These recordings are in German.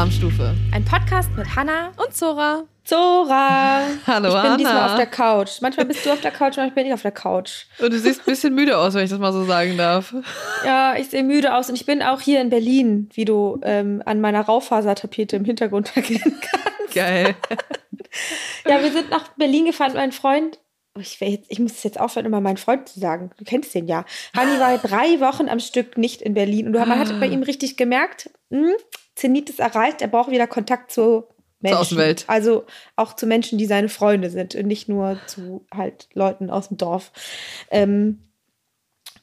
Alarmstufe. Ein Podcast mit Hanna und Zora. Zora. Hallo, ich bin Hanna. diesmal auf der Couch. Manchmal bist du auf der Couch, manchmal bin ich auf der Couch. Und du siehst ein bisschen müde aus, wenn ich das mal so sagen darf. Ja, ich sehe müde aus und ich bin auch hier in Berlin, wie du ähm, an meiner Raufasertapete im Hintergrund erkennen kannst. Geil. Ja, wir sind nach Berlin gefahren. Mein Freund, oh, ich, jetzt, ich muss es jetzt aufhören, immer meinen Freund zu sagen. Du kennst den ja. Hani war drei Wochen am Stück nicht in Berlin und man hat bei ihm richtig gemerkt, mh, Zenit ist erreicht, er braucht wieder Kontakt zu Menschen. Zur Außenwelt. Also auch zu Menschen, die seine Freunde sind und nicht nur zu halt Leuten aus dem Dorf. Ähm,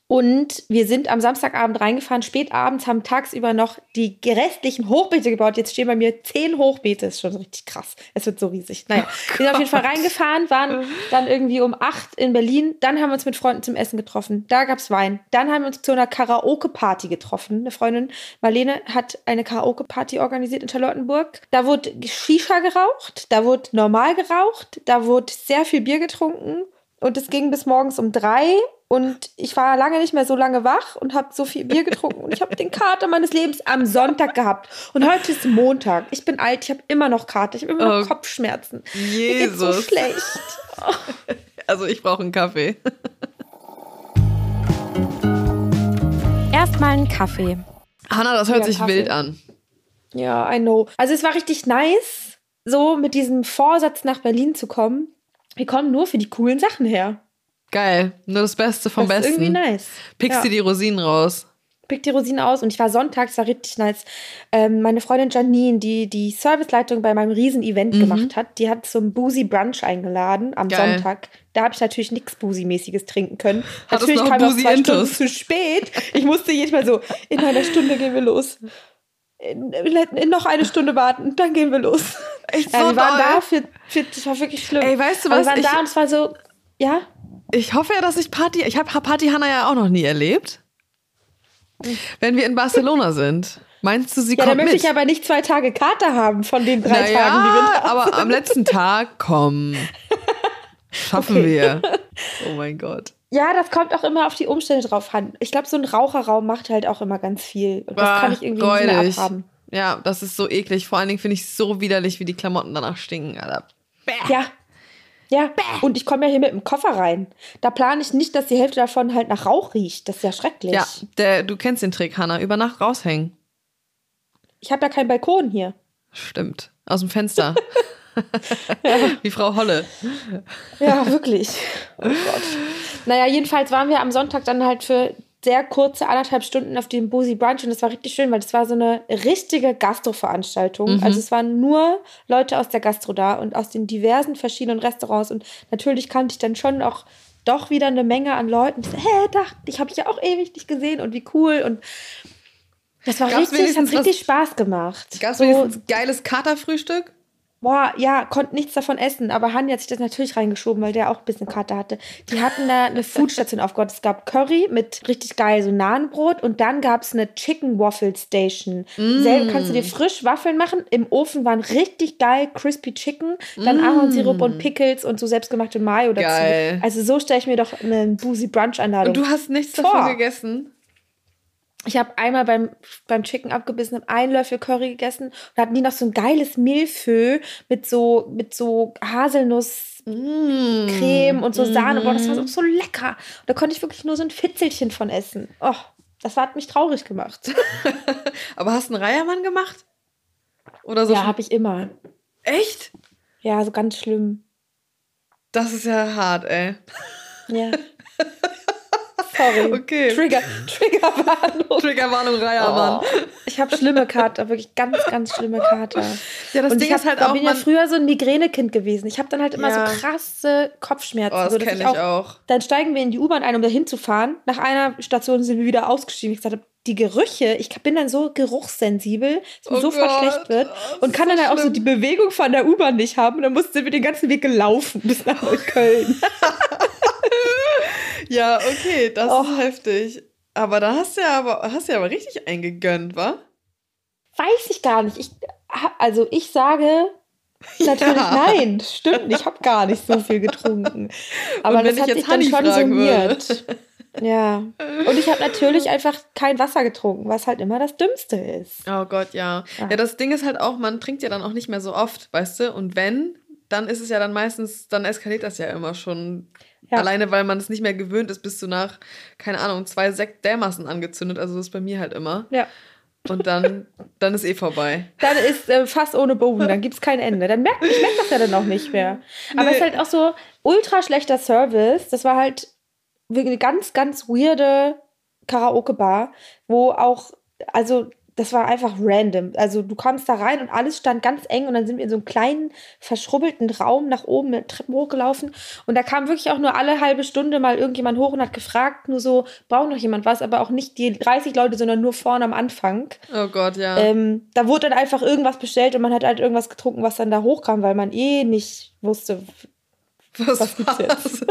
und wir sind am Samstagabend reingefahren, spät abends, haben tagsüber noch die restlichen Hochbeete gebaut. Jetzt stehen bei mir zehn Hochbeete, ist schon richtig krass. Es wird so riesig. Naja, wir sind auf jeden Fall reingefahren, waren dann irgendwie um acht in Berlin. Dann haben wir uns mit Freunden zum Essen getroffen. Da gab's Wein. Dann haben wir uns zu einer Karaoke-Party getroffen. Eine Freundin, Marlene, hat eine Karaoke-Party organisiert in Charlottenburg. Da wurde Shisha geraucht, da wurde normal geraucht, da wurde sehr viel Bier getrunken. Und es ging bis morgens um drei. Und ich war lange nicht mehr so lange wach und habe so viel Bier getrunken. Und ich habe den Kater meines Lebens am Sonntag gehabt. Und heute ist Montag. Ich bin alt, ich habe immer noch Kater, ich habe immer noch Oh, Kopfschmerzen. Jesus. Mir geht's so schlecht. Also ich brauche einen Kaffee. Erstmal einen Kaffee. Hanna, das hört Ja, sich Kaffee. wild an. Ja, I know. Also es war richtig nice, so mit diesem Vorsatz nach Berlin zu kommen. Wir kommen nur für die coolen Sachen her. Geil. Nur das Beste vom das ist Besten. irgendwie nice. Pickst Ja. dir die Rosinen raus. pick die Rosinen aus und ich war sonntags, war richtig nice. Ähm, meine Freundin Janine, die die Serviceleitung bei meinem Riesen-Event gemacht hat, die hat zum Boozy Brunch eingeladen am Geil. Sonntag. Da habe ich natürlich nichts Boozy-mäßiges trinken können. Hattest natürlich kam ich zwei Intus. Stunden zu spät. Ich musste jedes Mal so, in einer Stunde gehen wir los. In, in, noch eine Stunde warten, dann gehen wir los. Echt Ja, so wir waren doll. da für, für, das war wirklich schlimm. Ey, weißt du Aber was? Wir waren Ich- da und es war so, ja, Ich hoffe ja, dass ich Party. Ich habe Party Hanna ja auch noch nie erlebt. Wenn wir in Barcelona sind. Meinst du, sie ja, da kommt möchte mit? ich aber nicht zwei Tage Kater haben von den drei naja, Tagen, die wir da aber am letzten Tag, komm. Schaffen Okay. wir. Oh mein Gott. Ja, das kommt auch immer auf die Umstände drauf an. Ich glaube, so ein Raucherraum macht halt auch immer ganz viel. Und das Ah, kann ich irgendwie nicht mehr abhaben. Ja, das ist so eklig. Vor allen Dingen finde ich es so widerlich, wie die Klamotten danach stinken, Alter. Ja. Ja, und ich komme ja hier mit dem Koffer rein. Da plane ich nicht, dass die Hälfte davon halt nach Rauch riecht. Das ist ja schrecklich. Ja, der, du kennst den Trick, Hanna. Über Nacht raushängen. Ich habe ja keinen Balkon hier. Stimmt. Aus dem Fenster. Wie Frau Holle. Ja, wirklich. Oh Gott. Naja, jedenfalls waren wir am Sonntag dann halt für sehr kurze anderthalb Stunden auf dem Boozy Brunch und das war richtig schön, weil das war so eine richtige Gastro-Veranstaltung. Also es waren nur Leute aus der Gastro da und aus den diversen verschiedenen Restaurants und natürlich kannte ich dann schon auch doch wieder eine Menge an Leuten. Ich so, hä, dachte ich, habe ich ja auch ewig nicht gesehen und wie cool und das war Gab's richtig, hat richtig Spaß gemacht. Gab es so, geiles Katerfrühstück? Boah, ja, konnte nichts davon essen, aber Hanni hat sich das natürlich reingeschoben, weil der auch ein bisschen Kater hatte. Die hatten da eine Foodstation aufgebaut. Es gab Curry mit richtig geil so Nahenbrot und dann gab es eine Chicken Waffle Station. Selber kannst du dir frisch Waffeln machen. Im Ofen waren richtig geil Crispy Chicken, dann Ahornsirup und Pickles und so selbstgemachte Mayo dazu. Geil. Also so stelle ich mir doch einen Boozy Brunch Einladung. Und du hast nichts Vor. davon gegessen? Ich habe einmal beim, beim Chicken abgebissen, habe einen Löffel Curry gegessen und hatten die noch so ein geiles Millefeu mit so, mit so Haselnusscreme und so Sahne. Boah, das war so, so lecker. Und da konnte ich wirklich nur so ein Fitzelchen von essen. Oh, das hat mich traurig gemacht. Aber hast du einen Reiermann gemacht? Oder so? ja, habe ich immer. Echt? Ja, so ganz schlimm. Das ist ja hart, ey. Ja. Sorry. Okay. Trigger, Triggerwarnung. Triggerwarnung Reiermann. Oh, ich habe schlimme Kater, wirklich ganz, ganz schlimme Kater. Ja, das und Ding ich ist hab, halt da auch, bin ja früher so ein Migränekind gewesen. Ich habe dann halt immer Ja. so krasse Kopfschmerzen. Oh, das so, dass kenn ich auch. Dann steigen wir in die U-Bahn ein, um da hinzufahren. Nach einer Station sind wir wieder ausgestiegen. Ich gesagt habe, die Gerüche, ich bin dann so geruchssensibel, dass mir Oh sofort Gott, schlecht wird. oh, das und ist kann so dann halt auch so die Bewegung von der U-Bahn nicht haben. Und dann mussten wir den ganzen Weg gelaufen bis nach Neukölln. Ja, okay, das Oh. ist heftig. Aber da hast du ja aber, hast du ja aber richtig eingegönnt, wa? Weiß ich gar nicht. Ich, also ich sage natürlich Ja. nein. Stimmt nicht. Ich habe gar nicht so viel getrunken. Aber das ich hat jetzt sich dann Hanni schon summiert. Ja. Und ich habe natürlich einfach kein Wasser getrunken, was halt immer das Dümmste ist. Oh Gott, ja. Ja, das Ding ist halt auch, man trinkt ja dann auch nicht mehr so oft, weißt du? Und wenn, dann ist es ja dann meistens, dann eskaliert das ja immer schon. Ja. Alleine, weil man es nicht mehr gewöhnt ist, bist du nach, keine Ahnung, zwei Sekt dermaßen angezündet. Also das ist bei mir halt immer. Ja. Und dann, dann ist eh vorbei. Dann ist äh, fast ohne Boden, dann gibt es kein Ende. Dann merkt, ich merke das ja dann auch nicht mehr. Aber nee. es ist halt auch so ultra schlechter Service. Das war halt eine ganz, ganz weirde Karaoke-Bar, wo auch, also das war einfach random. Also du kamst da rein und alles stand ganz eng und dann sind wir in so einem kleinen, verschrubbelten Raum nach oben mit Treppen hochgelaufen und da kam wirklich auch nur alle halbe Stunde mal irgendjemand hoch und hat gefragt, nur so, braucht noch jemand was, aber auch nicht die 30 Leute, sondern nur vorne am Anfang. Oh Gott, ja. Ähm, da wurde dann einfach irgendwas bestellt und man hat halt irgendwas getrunken, was dann da hochkam, weil man eh nicht wusste, was, was gibt's jetzt.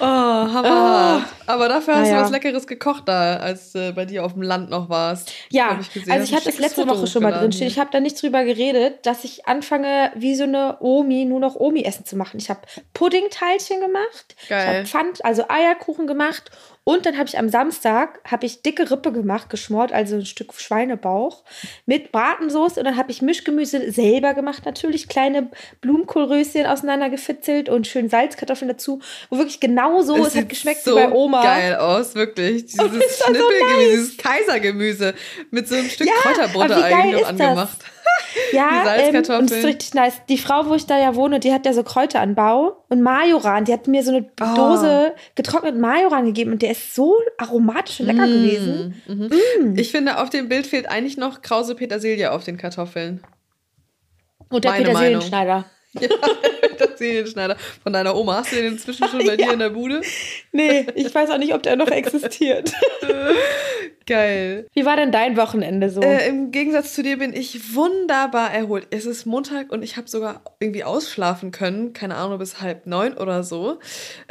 Oh, hammerhart. Oh. Aber dafür hast naja. du was Leckeres gekocht da, als du bei dir auf dem Land noch warst. Ja, ich also ich hatte das letzte Foto Woche schon mal drin stehen. Ich habe da nicht drüber geredet, dass ich anfange, wie so eine Omi, nur noch Omi-Essen zu machen. Ich habe Puddingteilchen gemacht. Geil. Ich habe Pfand, also Eierkuchen gemacht und dann habe ich am Samstag habe ich dicke Rippe gemacht, geschmort, also ein Stück Schweinebauch mit Bratensoße und dann habe ich Mischgemüse selber gemacht natürlich, kleine Blumenkohlröschen auseinandergefitzelt und schön Salzkartoffeln dazu, wo wirklich genau so es, hat geschmeckt so wie bei Oma. geil aus, wirklich. Dieses Schnippelgemüse, so dieses Kaisergemüse mit so einem Stück ja, Kräuterbutter eigentlich noch angemacht. Das? Ja, ähm, und das ist richtig nice. Die Frau, wo ich da ja wohne, die hat ja so Kräuteranbau und Majoran. Die hat mir so eine oh. Dose getrockneten Majoran gegeben und der ist so aromatisch und lecker mm. gewesen. Mhm. Mm. Ich finde, auf dem Bild fehlt eigentlich noch krause Petersilie auf den Kartoffeln. Und der Petersilienschneider. Ja, Petersilienschneider von deiner Oma. Hast du den inzwischen schon bei ja. dir in der Bude? Nee, ich weiß auch nicht, ob der noch existiert. Geil. Wie war denn dein Wochenende so? Äh, Im Gegensatz zu dir bin ich wunderbar erholt. Es ist Montag und ich habe sogar irgendwie ausschlafen können. Keine Ahnung, bis halb neun oder so.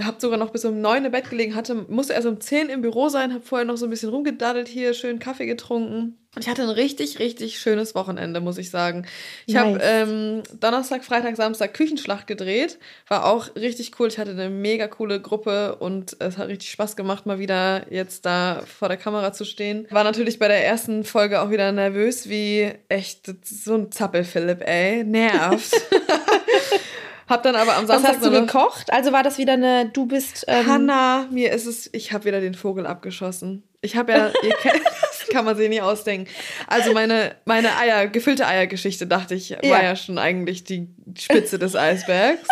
Habe sogar noch bis um neun im Bett gelegen, hatte, musste erst um zehn im Büro sein, habe vorher noch so ein bisschen rumgedaddelt hier, schön Kaffee getrunken. Ich hatte ein richtig, richtig schönes Wochenende, muss ich sagen. Ich nice. habe ähm, Donnerstag, Freitag, Samstag Küchenschlacht gedreht. War auch richtig cool. Ich hatte eine mega coole Gruppe und es hat richtig Spaß gemacht, mal wieder jetzt da vor der Kamera zu stehen. War natürlich bei der ersten Folge auch wieder nervös, wie echt so ein Zappel-Philipp, ey. Nervt. Hab dann aber am Samstag. Was hast du gekocht? Also war das wieder eine, du bist. Ähm Hanna, mir ist es, ich habe wieder den Vogel abgeschossen. Ich habe ja, ihr kennt, kann man sich nicht ausdenken. Also meine, meine Eier, gefüllte Eiergeschichte, dachte ich, war ja. ja schon eigentlich die Spitze des Eisbergs.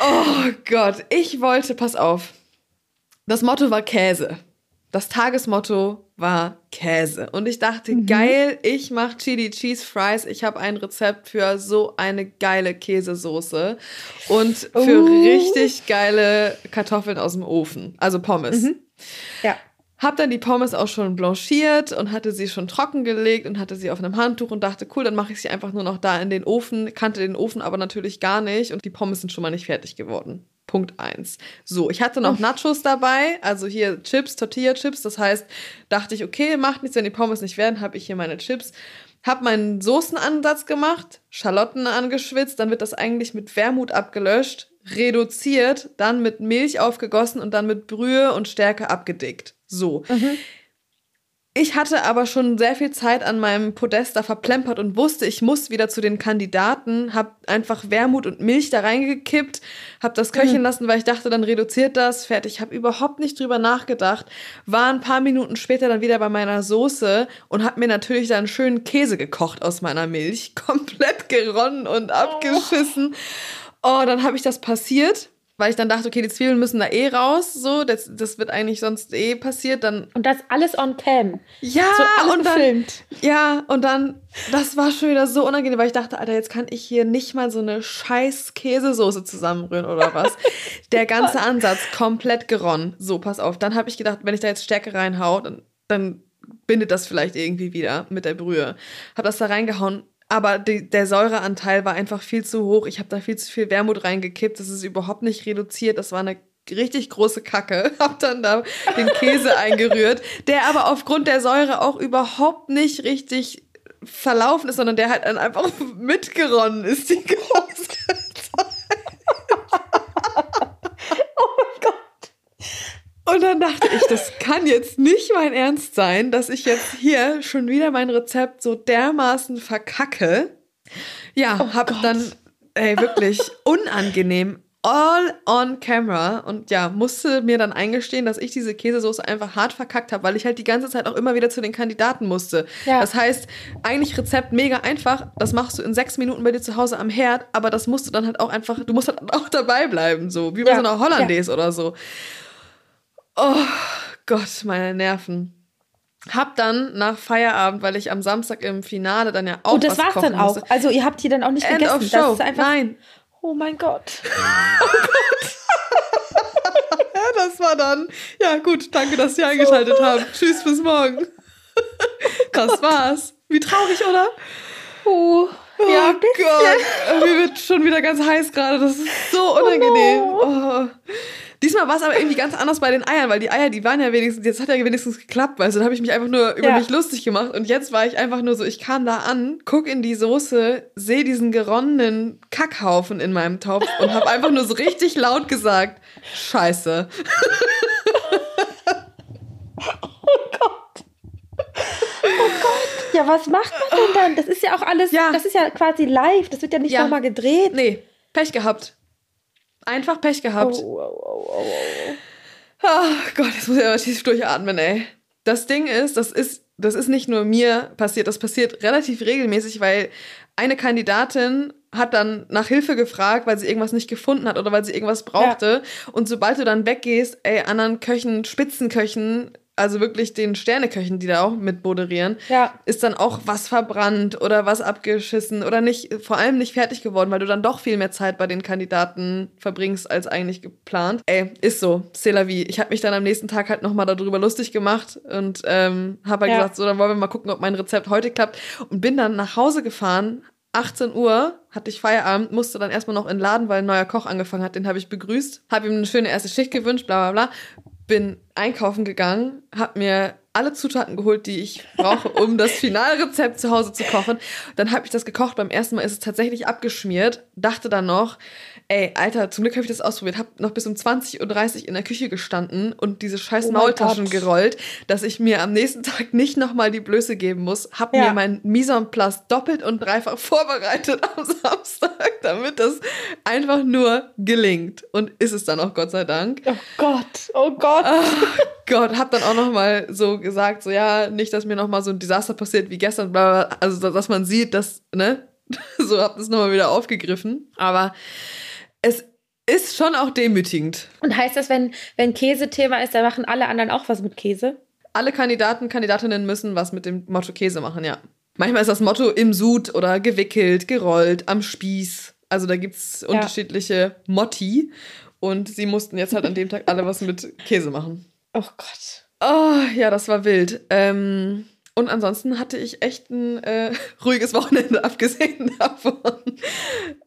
Oh Gott, ich wollte, pass auf. Das Motto war Käse. Das Tagesmotto war Käse. Und ich dachte, mhm. geil, ich mache Chili Cheese Fries. Ich habe ein Rezept für so eine geile Käsesoße und für uh. richtig geile Kartoffeln aus dem Ofen. Also Pommes. Mhm. Ja. Hab dann die Pommes auch schon blanchiert und hatte sie schon trocken gelegt und hatte sie auf einem Handtuch und dachte, cool, dann mache ich sie einfach nur noch da in den Ofen. Kannte den Ofen aber natürlich gar nicht und die Pommes sind schon mal nicht fertig geworden. Punkt eins. So, ich hatte noch Nachos dabei, also hier Chips, Tortilla-Chips. Das heißt, dachte ich, okay, macht nichts, wenn die Pommes nicht werden, habe ich hier meine Chips. Hab meinen Soßenansatz gemacht, Schalotten angeschwitzt, dann wird das eigentlich mit Wermut abgelöscht, reduziert, dann mit Milch aufgegossen und dann mit Brühe und Stärke abgedickt. So. Mhm. Ich hatte aber schon sehr viel Zeit an meinem Podest da verplempert und wusste, ich muss wieder zu den Kandidaten, hab einfach Wermut und Milch da reingekippt, hab das köcheln mhm. lassen, weil ich dachte, dann reduziert das, fertig. Hab überhaupt nicht drüber nachgedacht, war ein paar Minuten später dann wieder bei meiner Soße und hab mir natürlich dann schönen Käse gekocht aus meiner Milch, komplett geronnen und abgeschissen. Oh, oh dann habe ich das passiert weil ich dann dachte, okay, die Zwiebeln müssen da eh raus, so, das, das wird eigentlich sonst eh passiert, dann. Und das alles on cam. Ja, so und dann, gefilmt. Ja, und dann, das war schon wieder so unangenehm, weil ich dachte, Alter, jetzt kann ich hier nicht mal so eine scheiß Käsesoße zusammenrühren oder was. Der ganze Ansatz komplett geronnen. So, pass auf. Dann habe ich gedacht, wenn ich da jetzt Stärke reinhau, dann, dann bindet das vielleicht irgendwie wieder mit der Brühe. Hab das da reingehauen aber die, der Säureanteil war einfach viel zu hoch. Ich habe da viel zu viel Wermut reingekippt. Das ist überhaupt nicht reduziert. Das war eine richtig große Kacke. Hab dann da den Käse eingerührt, der aber aufgrund der Säure auch überhaupt nicht richtig verlaufen ist, sondern der halt dann einfach mitgeronnen ist die ganze Zeit. oh mein dachte ich, das kann jetzt nicht mein Ernst sein, dass ich jetzt hier schon wieder mein Rezept so dermaßen verkacke. Ja, oh hab Gott. dann, ey, wirklich unangenehm all on camera und ja, musste mir dann eingestehen, dass ich diese Käsesoße einfach hart verkackt habe, weil ich halt die ganze Zeit auch immer wieder zu den Kandidaten musste. Ja. Das heißt, eigentlich Rezept mega einfach, das machst du in sechs Minuten bei dir zu Hause am Herd, aber das musst du dann halt auch einfach, du musst halt auch dabei bleiben, so wie bei ja. so einer Hollandaise ja. oder so. Oh Gott, meine Nerven. Hab dann nach Feierabend, weil ich am Samstag im Finale dann ja auch. Und das war's dann auch. Also ihr habt hier dann auch nicht End gegessen. Of show. Das ist einfach Nein. Oh mein Gott. Oh Gott. ja, das war dann. Ja, gut, danke, dass Sie eingeschaltet oh haben. Tschüss, bis morgen. das war's. Wie traurig, oder? Oh. Ja, oh Gott. Mir wird schon wieder ganz heiß gerade. Das ist so unangenehm. Oh no. oh. Diesmal war es aber irgendwie ganz anders bei den Eiern, weil die Eier, die waren ja wenigstens, jetzt hat ja wenigstens geklappt, weißt du, da habe ich mich einfach nur über ja. mich lustig gemacht und jetzt war ich einfach nur so, ich kam da an, guck in die Soße, sehe diesen geronnenen Kackhaufen in meinem Topf und habe einfach nur so richtig laut gesagt, Scheiße. oh Gott. Oh Gott. Ja, was macht man denn dann? Das ist ja auch alles, ja. das ist ja quasi live, das wird ja nicht ja. nochmal gedreht. Nee, Pech gehabt. Einfach Pech gehabt. Oh, oh, oh, oh, Gott, jetzt muss ich aber tief durchatmen, ey. Das Ding ist, das ist, das ist nicht nur mir passiert, das passiert relativ regelmäßig, weil eine Kandidatin hat dann nach Hilfe gefragt, weil sie irgendwas nicht gefunden hat oder weil sie irgendwas brauchte. Ja. Und sobald du dann weggehst, ey, anderen Köchen, Spitzenköchen also wirklich den Sterneköchen, die da auch mit moderieren, ja. ist dann auch was verbrannt oder was abgeschissen oder nicht, vor allem nicht fertig geworden, weil du dann doch viel mehr Zeit bei den Kandidaten verbringst als eigentlich geplant. Ey, ist so, c'est la vie. Ich habe mich dann am nächsten Tag halt nochmal darüber lustig gemacht und ähm, habe halt ja. gesagt, so, dann wollen wir mal gucken, ob mein Rezept heute klappt und bin dann nach Hause gefahren, 18 Uhr hatte ich Feierabend, musste dann erstmal noch in den Laden, weil ein neuer Koch angefangen hat. Den habe ich begrüßt, habe ihm eine schöne erste Schicht gewünscht, bla bla bla bin einkaufen gegangen, habe mir alle Zutaten geholt, die ich brauche, um das Finalrezept zu Hause zu kochen. Dann habe ich das gekocht. Beim ersten Mal ist es tatsächlich abgeschmiert. Dachte dann noch, ey, Alter, zum Glück habe ich das ausprobiert. Hab noch bis um 20.30 Uhr in der Küche gestanden und diese scheiß oh Maultaschen gerollt, dass ich mir am nächsten Tag nicht nochmal die Blöße geben muss. Hab ja. mir mein Mise en place doppelt und dreifach vorbereitet am Samstag, damit das einfach nur gelingt. Und ist es dann auch, Gott sei Dank. Oh Gott, oh Gott. Oh Gott, hab dann auch nochmal so gesagt, so ja, nicht, dass mir nochmal so ein Desaster passiert wie gestern, also dass man sieht, dass, ne, so hab das nochmal wieder aufgegriffen. Aber es ist schon auch demütigend. Und heißt das, wenn, wenn Käse Thema ist, dann machen alle anderen auch was mit Käse? Alle Kandidaten, Kandidatinnen müssen was mit dem Motto Käse machen, ja. Manchmal ist das Motto im Sud oder gewickelt, gerollt, am Spieß. Also da gibt es unterschiedliche Motti. Und sie mussten jetzt halt an dem Tag alle was mit Käse machen. Oh Gott. Oh, ja, das war wild. Ähm, und ansonsten hatte ich echt ein äh, ruhiges Wochenende, abgesehen davon.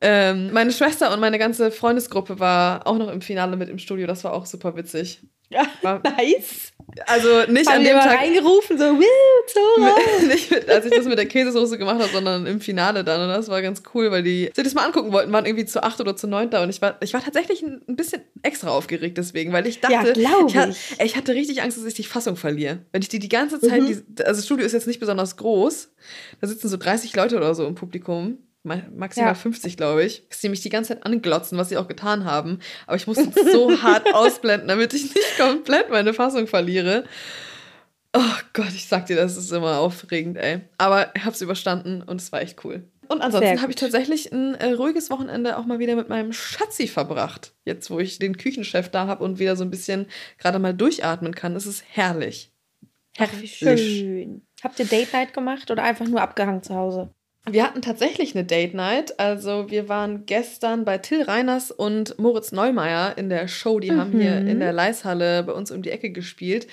Ähm, meine Schwester und meine ganze Freundesgruppe war auch noch im Finale mit im Studio. Das war auch super witzig. Ja, war, nice. Also nicht Haben an dem Tag. reingerufen, so, so Nicht mit, als ich das mit der Käsesoße gemacht habe, sondern im Finale dann. Und das war ganz cool, weil die sich das mal angucken wollten, waren irgendwie zu acht oder zu neun da. Und ich war, ich war tatsächlich ein bisschen extra aufgeregt deswegen, weil ich dachte, ja, ich, hatte, ich hatte richtig Angst, dass ich die Fassung verliere. Wenn ich die die ganze Zeit, mhm. die, also das Studio ist jetzt nicht besonders groß, da sitzen so 30 Leute oder so im Publikum maximal ja. 50, glaube ich, sie mich die ganze Zeit anglotzen, was sie auch getan haben. Aber ich musste so hart ausblenden, damit ich nicht komplett meine Fassung verliere. Oh Gott, ich sag dir, das ist immer aufregend, ey. Aber ich hab's überstanden und es war echt cool. Und ansonsten habe ich tatsächlich ein äh, ruhiges Wochenende auch mal wieder mit meinem Schatzi verbracht. Jetzt, wo ich den Küchenchef da habe und wieder so ein bisschen gerade mal durchatmen kann. Es ist herrlich. Herrlich. Schön. Habt ihr Date Night gemacht oder einfach nur abgehangen zu Hause? Wir hatten tatsächlich eine Date Night. Also wir waren gestern bei Till Reiners und Moritz Neumeier in der Show. Die mhm. haben hier in der Leishalle bei uns um die Ecke gespielt.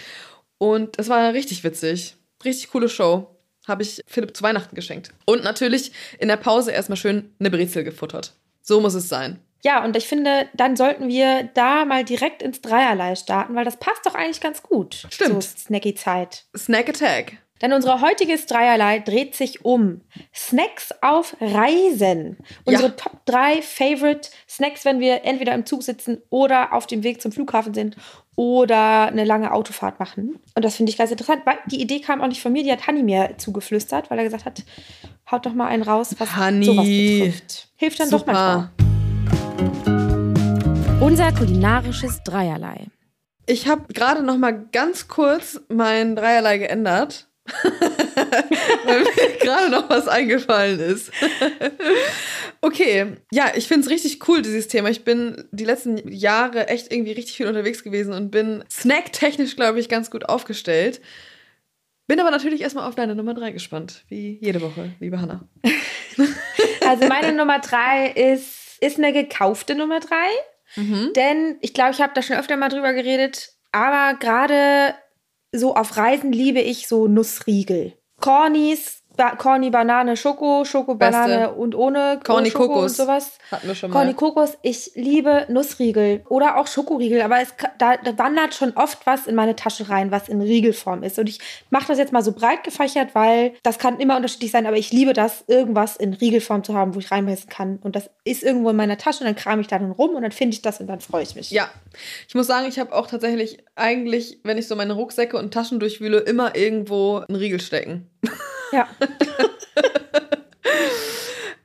Und es war richtig witzig. Richtig coole Show. Habe ich Philipp zu Weihnachten geschenkt. Und natürlich in der Pause erstmal schön eine Brezel gefuttert. So muss es sein. Ja, und ich finde, dann sollten wir da mal direkt ins Dreierlei starten, weil das passt doch eigentlich ganz gut. Stimmt. So Snacky-Zeit. Snack Attack. Denn unsere heutiges Dreierlei dreht sich um Snacks auf Reisen. Unsere ja. Top 3 Favorite Snacks, wenn wir entweder im Zug sitzen oder auf dem Weg zum Flughafen sind oder eine lange Autofahrt machen. Und das finde ich ganz interessant. Weil die Idee kam auch nicht von mir, die hat Hanni mir zugeflüstert, weil er gesagt hat, haut doch mal einen raus, was Hanni. sowas betrifft. Hilft dann doch manchmal. Unser kulinarisches Dreierlei. Ich habe gerade noch mal ganz kurz mein Dreierlei geändert. weil mir gerade noch was eingefallen ist. okay, ja, ich finde es richtig cool, dieses Thema. Ich bin die letzten Jahre echt irgendwie richtig viel unterwegs gewesen und bin snacktechnisch, glaube ich, ganz gut aufgestellt. Bin aber natürlich erstmal auf deine Nummer drei gespannt, wie jede Woche, liebe Hanna. Also meine Nummer drei ist, ist eine gekaufte Nummer drei. Mhm. Denn ich glaube, ich habe da schon öfter mal drüber geredet, aber gerade so auf Reisen liebe ich so Nussriegel. Cornys, ba Corny Banane Schoko, Schoko Banane Beste. und ohne Corny Schoko Kokos. und sowas. Hatten wir schon mal. Corny Kokos, ich liebe Nussriegel oder auch Schokoriegel, aber es, da, da wandert schon oft was in meine Tasche rein, was in Riegelform ist. Und ich mache das jetzt mal so breit gefächert, weil das kann immer unterschiedlich sein, aber ich liebe das, irgendwas in Riegelform zu haben, wo ich reinbeißen kann. Und das ist irgendwo in meiner Tasche und dann kram ich da dann rum und dann finde ich das und dann freue ich mich. Ja, ich muss sagen, ich habe auch tatsächlich eigentlich, wenn ich so meine Rucksäcke und Taschen durchwühle, immer irgendwo einen Riegel stecken. Ja.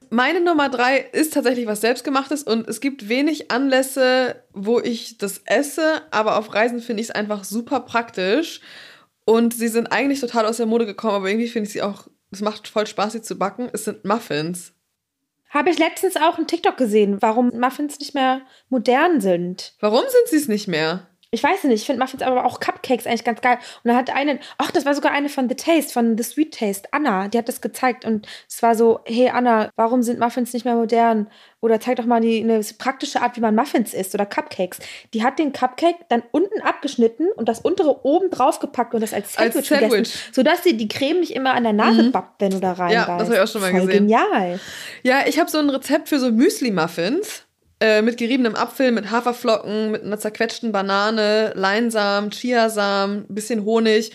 Meine Nummer drei ist tatsächlich was Selbstgemachtes und es gibt wenig Anlässe, wo ich das esse, aber auf Reisen finde ich es einfach super praktisch. Und sie sind eigentlich total aus der Mode gekommen, aber irgendwie finde ich sie auch, es macht voll Spaß, sie zu backen. Es sind Muffins. Habe ich letztens auch einen TikTok gesehen, warum Muffins nicht mehr modern sind. Warum sind sie es nicht mehr? Ich weiß nicht, ich finde Muffins aber auch Cupcakes eigentlich ganz geil. Und da hat eine, ach, das war sogar eine von The Taste, von The Sweet Taste, Anna, die hat das gezeigt und es war so, hey Anna, warum sind Muffins nicht mehr modern? Oder zeig doch mal die, eine praktische Art, wie man Muffins isst oder Cupcakes. Die hat den Cupcake dann unten abgeschnitten und das untere oben drauf gepackt und das als Als Sandwich, Sandwich. gegessen, sodass sie die Creme nicht immer an der Nase Mhm. bappt, wenn du da rein Ja, das hab ich auch schon mal Voll gesehen. genial. Ja, ich habe so ein Rezept für so Müsli-Muffins. Äh, mit geriebenem Apfel, mit Haferflocken, mit einer zerquetschten Banane, Leinsamen, Chiasamen, ein bisschen Honig.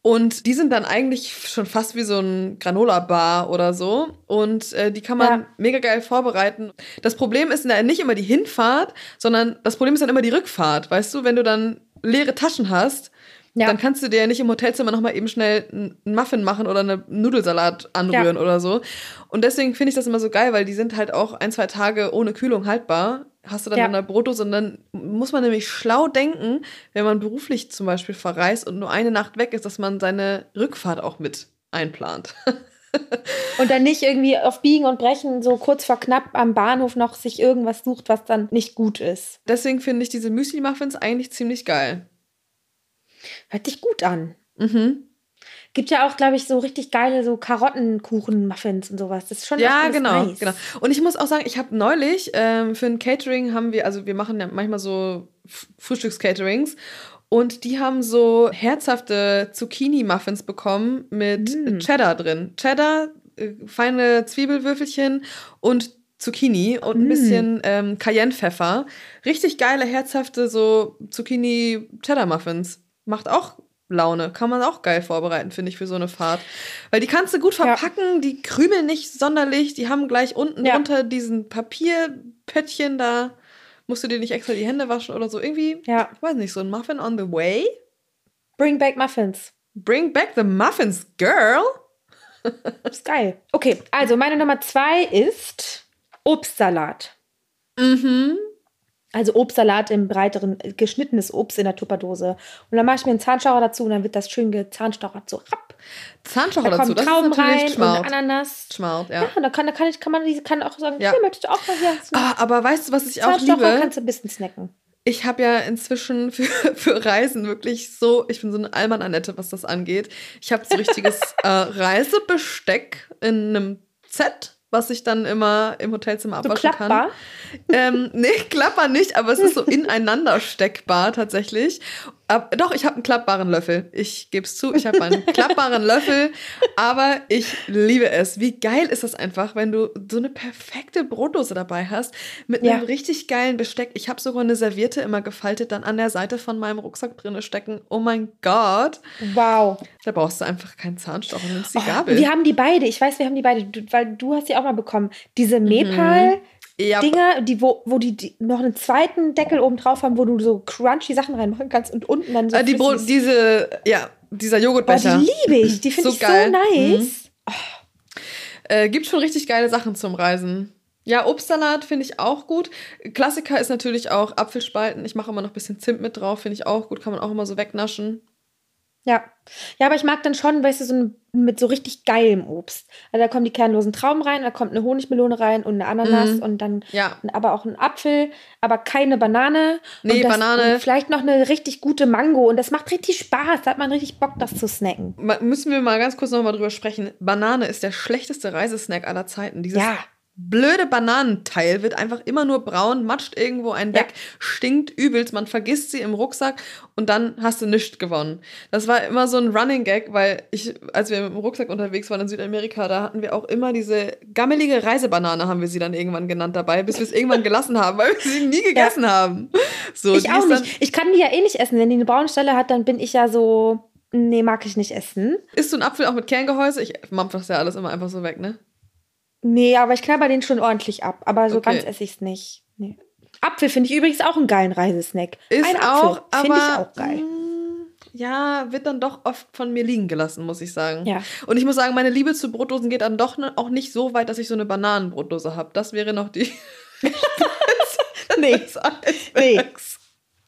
Und die sind dann eigentlich schon fast wie so ein Granola-Bar oder so. Und äh, die kann man Ja. mega geil vorbereiten. Das Problem ist dann nicht immer die Hinfahrt, sondern das Problem ist dann immer die Rückfahrt. Weißt du, wenn du dann leere Taschen hast, Ja. dann kannst du dir ja nicht im Hotelzimmer nochmal eben schnell einen Muffin machen oder einen Nudelsalat anrühren Ja. oder so. Und deswegen finde ich das immer so geil, weil die sind halt auch ein, zwei Tage ohne Kühlung haltbar. Hast du dann Ja. in der Brotdose und dann muss man nämlich schlau denken, wenn man beruflich zum Beispiel verreist und nur eine Nacht weg ist, dass man seine Rückfahrt auch mit einplant. Und dann nicht irgendwie auf Biegen und Brechen so kurz vor knapp am Bahnhof noch sich irgendwas sucht, was dann nicht gut ist. Deswegen finde ich diese Müsli-Muffins eigentlich ziemlich geil. Hört sich gut an. Mhm. Gibt ja auch, glaube ich, so richtig geile so Karottenkuchen-Muffins und sowas. Das ist schon Ja, genau, nice. genau. Und ich muss auch sagen, ich habe neulich ähm, für ein Catering haben wir, also wir machen ja manchmal so Frühstückscaterings und die haben so herzhafte Zucchini-Muffins bekommen mit Mm. Cheddar drin. Cheddar, äh, feine Zwiebelwürfelchen und Zucchini und ein Mm. bisschen ähm, Cayenne-Pfeffer. Richtig geile, herzhafte so Zucchini-Cheddar-Muffins. Macht auch Laune. Kann man auch geil vorbereiten, finde ich, für so eine Fahrt. Weil die kannst du gut Ja. verpacken, die krümeln nicht sonderlich, die haben gleich unten Ja. drunter diesen Papierpöttchen, da musst du dir nicht extra die Hände waschen oder so. Irgendwie, Ja. ich weiß nicht, so ein Muffin on the way. Bring back Muffins. Bring back the muffins, girl. Das ist geil. Okay, also meine Nummer zwei ist Obstsalat. Mhm. Also Obstsalat im breiteren, äh, geschnittenes Obst in der Tupperdose. Und dann mache ich mir einen Zahnstocher dazu und dann wird das schön gezahnstochert so rapp. Zahnstocher Da dazu, das Trauben ist rein und Schmaut. Ananas. Schmaut, Ja, ja. und dann kann, dann kann, ich, kann man diese- kann auch sagen, Ja. hier möchtest du auch mal hier. Ah, aber weißt du, was ich auch Zahnstocher liebe? kannst du ein bisschen snacken. Ich habe ja inzwischen für, für Reisen wirklich so, ich bin so eine Alman Annette, was das angeht. Ich habe so richtiges äh, Reisebesteck in einem Set, was ich dann immer im Hotelzimmer So abwaschen klappbar. kann. Ähm, nee, Klapper nicht, aber es ist so ineinander steckbar tatsächlich. Ab, doch, ich habe einen klappbaren Löffel. Ich gebe es zu, ich habe einen klappbaren Löffel, aber ich liebe es. Wie geil ist das einfach, wenn du so eine perfekte Brotdose dabei hast mit einem Ja. richtig geilen Besteck. Ich habe sogar eine Serviette immer gefaltet, dann an der Seite von meinem Rucksack drinne stecken. Oh mein Gott. Wow. Da brauchst du einfach keinen Zahnstocher, nimmst die Oh, Gabel. wir haben die beide. Ich weiß, wir haben die beide, du, weil du hast die auch mal bekommen. Diese Mhm. Ja. Dinger, die, wo, wo die, die noch einen zweiten Deckel oben drauf haben, wo du so crunchy Sachen reinmachen kannst und unten dann so. Äh, die Bro diese, ja, dieser Joghurtbecher. die liebe ich. Die finde So ich geil. Mhm. so nice. Äh, gibt schon richtig geile Sachen zum Reisen. Ja, Obstsalat finde ich auch gut. Klassiker ist natürlich auch Apfelspalten. Ich mache immer noch ein bisschen Zimt mit drauf, finde ich auch gut. Kann man auch immer so wegnaschen. Ja. Ja, aber ich mag dann schon, weißt du, so ein, mit so richtig geilem Obst. Also da kommen die kernlosen Trauben rein, da kommt eine Honigmelone rein und eine Ananas Mhm. und dann Ja. aber auch ein Apfel, aber keine Banane. Nee, das, Banane. Und vielleicht noch eine richtig gute Mango und das macht richtig Spaß. Da hat man richtig Bock, das zu snacken. Müssen wir mal ganz kurz noch mal drüber sprechen. Banane ist der schlechteste Reisesnack aller Zeiten. Dieses Ja. Blöde Bananenteil wird einfach immer nur braun, matscht irgendwo ein Ja. weg, stinkt übelst, man vergisst sie im Rucksack und dann hast du nichts gewonnen. Das war immer so ein Running Gag, weil ich, als wir mit dem Rucksack unterwegs waren in Südamerika, da hatten wir auch immer diese gammelige Reisebanane, haben wir sie dann irgendwann genannt dabei, bis wir es irgendwann gelassen haben, weil wir sie nie gegessen haben. So, ich auch nicht. Ich kann die ja eh nicht essen. Wenn die eine braune Stelle hat, dann bin ich ja so, nee, mag ich nicht essen. Isst du einen Apfel auch mit Kerngehäuse? Ich mampf das ja alles immer einfach so weg, ne? Nee, aber ich knabber den schon ordentlich ab. Aber so Okay. ganz esse ich es nicht. Nee. Apfel finde ich übrigens auch einen geilen Reisesnack. Ist Ein auch, Apfel finde ich aber auch geil. mm, ja, wird dann doch oft von mir liegen gelassen, muss ich sagen. Ja. Und ich muss sagen, meine Liebe zu Brotdosen geht dann doch auch nicht so weit, dass ich so eine Bananenbrotdose habe. Das wäre noch die. Nee. Nee.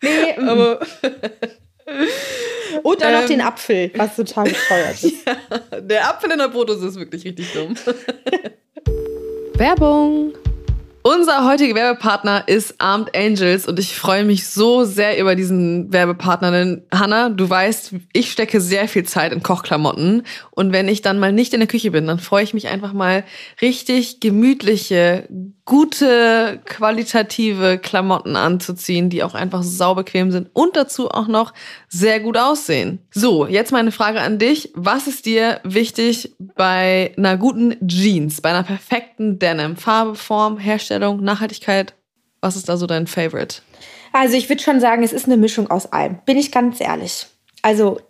Nee, mm. Aber Und dann noch Ähm. den Apfel, was total bescheuert ist. der Apfel in der Brotdose ist wirklich richtig dumm. Werbung. Unser heutiger Werbepartner ist Armed Angels und ich freue mich so sehr über diesen Werbepartner, denn Hanna, du weißt, ich stecke sehr viel Zeit in Kochklamotten und wenn ich dann mal nicht in der Küche bin, dann freue ich mich einfach mal richtig gemütliche, gute, qualitative Klamotten anzuziehen, die auch einfach saubequem sind und dazu auch noch sehr gut aussehen. So, jetzt meine Frage an dich. Was ist dir wichtig bei einer guten Jeans, bei einer perfekten Denim? Farbe, Form, Herstellung, Nachhaltigkeit? Was ist da so dein Favorite? Also ich würde schon sagen, es ist eine Mischung aus allem. Bin ich ganz ehrlich. Also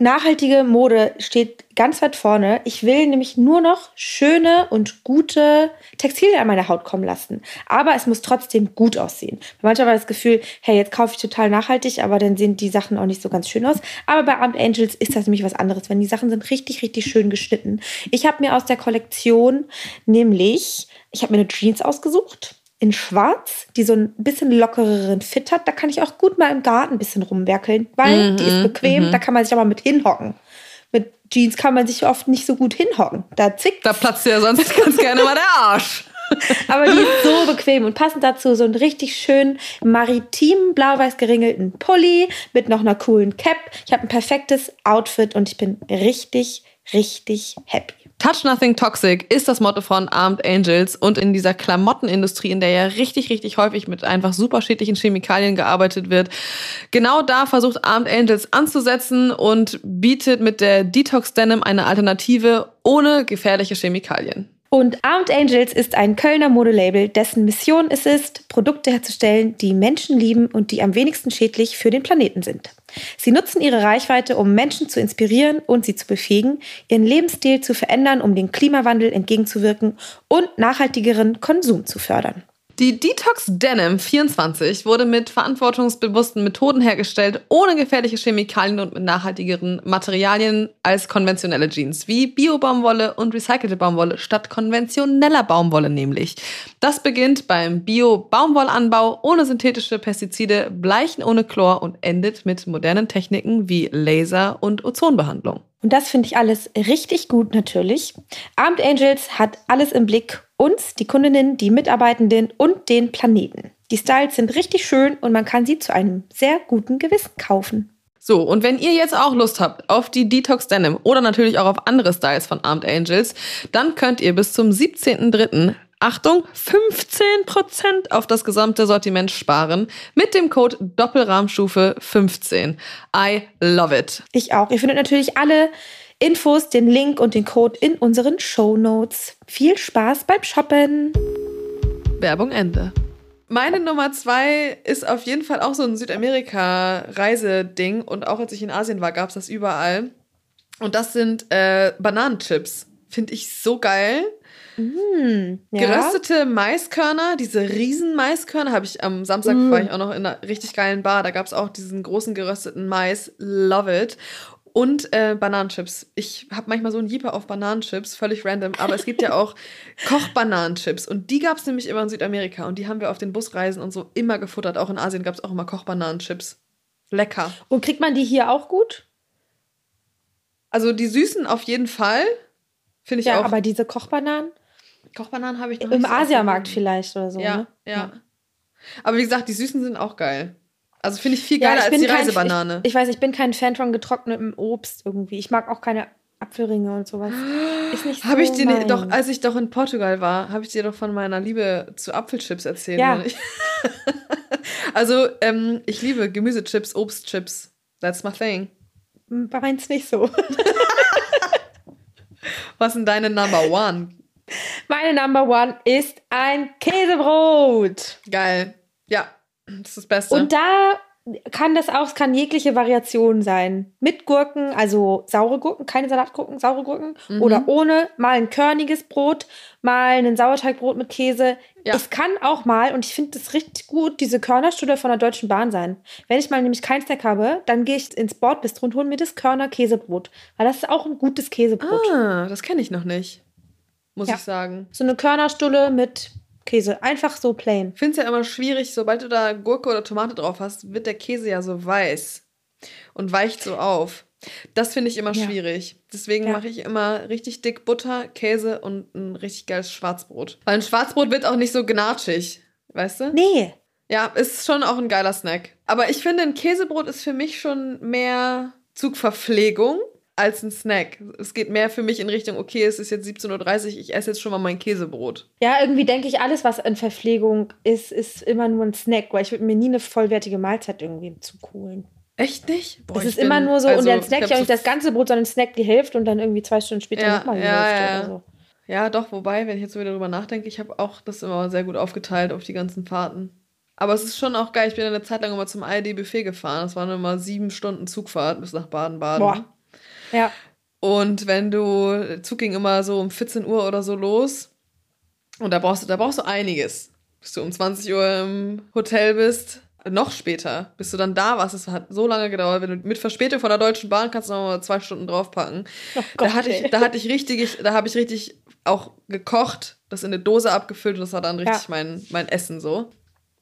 nachhaltige Mode steht ganz weit vorne. Ich will nämlich nur noch schöne und gute Textilien an meine Haut kommen lassen. Aber es muss trotzdem gut aussehen. Manchmal habe ich das Gefühl, hey, jetzt kaufe ich total nachhaltig, aber dann sehen die Sachen auch nicht so ganz schön aus. Aber bei Armed Angels ist das nämlich was anderes, wenn die Sachen sind richtig, richtig schön geschnitten. Ich habe mir aus der Kollektion nämlich, ich habe mir eine Jeans ausgesucht in schwarz, die so ein bisschen lockereren Fit hat. Da kann ich auch gut mal im Garten ein bisschen rumwerkeln, weil die ist bequem, da kann man sich aber mit hinhocken. Mit Jeans kann man sich oft nicht so gut hinhocken. Da zwickt Da platzt ja sonst ganz gerne mal der Arsch. aber die ist so bequem und passend dazu so einen richtig schönen maritimen blau-weiß geringelten Pulli mit noch einer coolen Cap. Ich habe ein perfektes Outfit und ich bin richtig, richtig happy. Touch Nothing Toxic ist das Motto von Armed Angels und in dieser Klamottenindustrie, in der ja richtig, richtig häufig mit einfach super schädlichen Chemikalien gearbeitet wird. Genau da versucht Armed Angels anzusetzen und bietet mit der Detox Denim eine Alternative ohne gefährliche Chemikalien. Und Armed Angels ist ein Kölner Modelabel, dessen Mission es ist, Produkte herzustellen, die Menschen lieben und die am wenigsten schädlich für den Planeten sind. Sie nutzen ihre Reichweite, um Menschen zu inspirieren und sie zu befähigen, ihren Lebensstil zu verändern, um dem Klimawandel entgegenzuwirken und nachhaltigeren Konsum zu fördern. Die Detox Denim 24 wurde mit verantwortungsbewussten Methoden hergestellt, ohne gefährliche Chemikalien und mit nachhaltigeren Materialien als konventionelle Jeans, wie Bio-Baumwolle und recycelte Baumwolle statt konventioneller Baumwolle nämlich. Das beginnt beim Bio-Baumwollanbau ohne synthetische Pestizide, Bleichen ohne Chlor und endet mit modernen Techniken wie Laser- und Ozonbehandlung. Und das finde ich alles richtig gut natürlich. Armed Angels hat alles im Blick. Uns, die Kundinnen, die Mitarbeitenden und den Planeten. Die Styles sind richtig schön und man kann sie zu einem sehr guten Gewissen kaufen. So, und wenn ihr jetzt auch Lust habt auf die Detox Denim oder natürlich auch auf andere Styles von Armed Angels, dann könnt ihr bis zum 17.03. Achtung, 15% auf das gesamte Sortiment sparen mit dem Code Doppelrahmstufe 15. I love it. Ich auch. Ihr findet natürlich alle Infos, den Link und den Code in unseren Show Notes. Viel Spaß beim Shoppen. Werbung Ende. Meine Nummer zwei ist auf jeden Fall auch so ein Südamerika-Reiseding und auch als ich in Asien war, gab es das überall. Und das sind äh, Bananenchips. Finde ich so geil. Mm, ja. Geröstete Maiskörner, diese riesen Maiskörner, habe ich am Samstag Mm. war ich auch noch in einer richtig geilen Bar. Da gab es auch diesen großen gerösteten Mais. Love it. Und äh, Bananenchips. Ich habe manchmal so einen Jeeper auf Bananenchips, völlig random. Aber es gibt ja auch Kochbananenchips. Und die gab es nämlich immer in Südamerika. Und die haben wir auf den Busreisen und so immer gefuttert. Auch in Asien gab es auch immer Kochbananenchips. Lecker. Und kriegt man die hier auch gut? Also die süßen auf jeden Fall. Finde ich Ja, auch. aber diese Kochbananen? Kochbananen habe ich noch Im nicht so Asiamarkt vielleicht oder so. Ja, ne? ja, Aber wie gesagt, die Süßen sind auch geil. Also finde ich viel Ja, geiler ich als die kein, Reisebanane. Ich, ich weiß, ich bin kein Fan von getrocknetem Obst irgendwie. Ich mag auch keine Apfelringe und sowas. Ist nicht so habe ich dir ne- doch, als ich doch in Portugal war, habe ich dir doch von meiner Liebe zu Apfelchips erzählt. Ja. nicht? also, ähm, ich liebe Gemüsechips, Obstchips. That's my thing. Bei meins nicht so. Was sind deine Number One? Meine Number One ist ein Käsebrot. Geil. Ja, das ist das Beste. Und da kann das auch, es kann jegliche Variation sein. Mit Gurken, also saure Gurken, keine Salatgurken, saure Gurken. Mhm. Oder ohne, mal ein körniges Brot, mal ein Sauerteigbrot mit Käse. Ja. Es kann auch mal, und ich finde das richtig gut, diese Körnerstulle von der Deutschen Bahn sein. Wenn ich mal nämlich keinen Snack habe, dann gehe ich ins Bordbistro und hole mir das Körner-Käsebrot. Weil das ist auch ein gutes Käsebrot. ah, das kenne ich noch nicht. Muss Ja. ich sagen. So eine Körnerstulle mit Käse. Einfach so plain. Ich finde es ja immer schwierig, sobald du da Gurke oder Tomate drauf hast, wird der Käse ja so weiß und weicht so auf. Das finde ich immer Ja. schwierig. Deswegen Ja. mache ich immer richtig dick Butter, Käse und ein richtig geiles Schwarzbrot. Weil ein Schwarzbrot wird auch nicht so gnatschig, weißt du? Nee. Ja, ist schon auch ein geiler Snack. Aber ich finde, ein Käsebrot ist für mich schon mehr Zugverpflegung als ein Snack. Es geht mehr für mich in Richtung, okay, es ist jetzt 17.30 Uhr, ich esse jetzt schon mal mein Käsebrot. Ja, irgendwie denke ich, alles, was in Verpflegung ist, ist immer nur ein Snack, weil ich würde mir nie eine vollwertige Mahlzeit irgendwie zuholen. Echt nicht? Boah, es ist immer bin- nur so, also, und dann snack ich auch nicht das ganze Brot, sondern snack die Hälfte und dann irgendwie zwei Stunden später Ja, nochmal die ja, Hälfte ja. oder so. Ja, doch, wobei, wenn ich jetzt so wieder drüber nachdenke, ich habe auch das immer sehr gut aufgeteilt auf die ganzen Fahrten. Aber es ist schon auch geil. Ich bin eine Zeit lang immer zum ARD-Buffet gefahren. Das waren immer sieben Stunden Zugfahrt bis nach Baden-Baden. Boah. Ja. Und wenn du, der Zug ging immer so um 14 Uhr oder so los. Und da brauchst du, da brauchst du einiges. Bis du um 20 Uhr im Hotel bist. Noch später, bis du dann da warst. Es hat so lange gedauert. Wenn du mit Verspätung von der Deutschen Bahn kannst du noch mal zwei Stunden draufpacken. Oh Gott, da hatte ey. ich, da hatte ich richtig, da habe ich richtig auch gekocht, das in eine Dose abgefüllt und das war dann richtig Ja. mein, mein Essen so.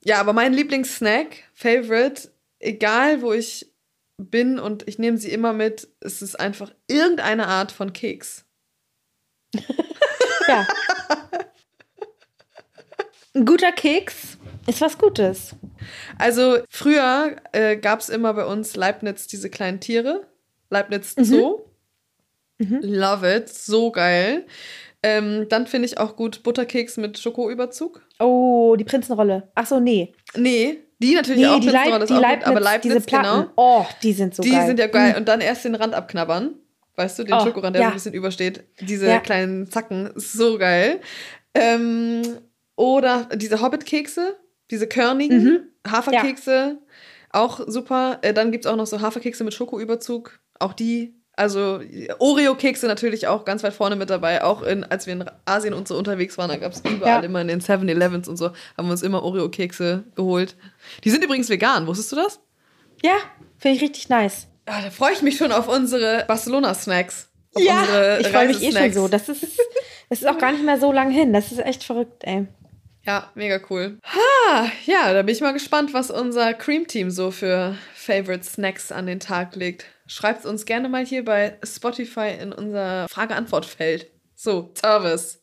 Ja, aber mein Lieblingssnack, Favorite, egal wo ich bin und ich nehme sie immer mit, es ist einfach irgendeine Art von Keks. ja. Ein guter Keks ist was Gutes. Also früher äh, gab es immer bei uns Leibniz diese kleinen Tiere. Leibniz Mhm. Zoo. Love it, so geil. Ähm, dann finde ich auch gut Butterkeks mit Schokoüberzug. Oh, die Prinzenrolle. Ach so, nee. Nee, die natürlich Nee, auch die, Leib, ist die auch Leibniz, gut, aber Leibniz, diese Platten. genau. Oh, die sind so die geil. sind ja geil. Und dann erst den Rand abknabbern. Weißt du, den Oh, Schokorand, der ja. so ein bisschen übersteht. Diese Ja. kleinen Zacken, so geil. Ähm, oder diese Hobbit-Kekse, diese körnigen Mhm. Haferkekse, auch super. Äh, dann gibt es auch noch so Haferkekse mit Schokoüberzug. Auch die. Also Oreo-Kekse natürlich auch ganz weit vorne mit dabei. Auch in, als wir in Asien und so unterwegs waren, da gab es überall Ja. immer in den 7-Elevens und so, haben wir uns immer Oreo-Kekse geholt. Die sind übrigens vegan, wusstest du das? Ja, finde ich richtig nice. Ah, da freue ich mich schon auf unsere Barcelona-Snacks. Ja, ich freue mich eh schon so. Das ist, das ist auch gar nicht mehr so lang hin. Das ist echt verrückt, ey. Ja, mega cool. Ha, ja, da bin ich mal gespannt, was unser Cream-Team so für Favorite Snacks an den Tag legt. Schreibt uns gerne mal hier bei Spotify in unser Frage-Antwort-Feld. So, Service.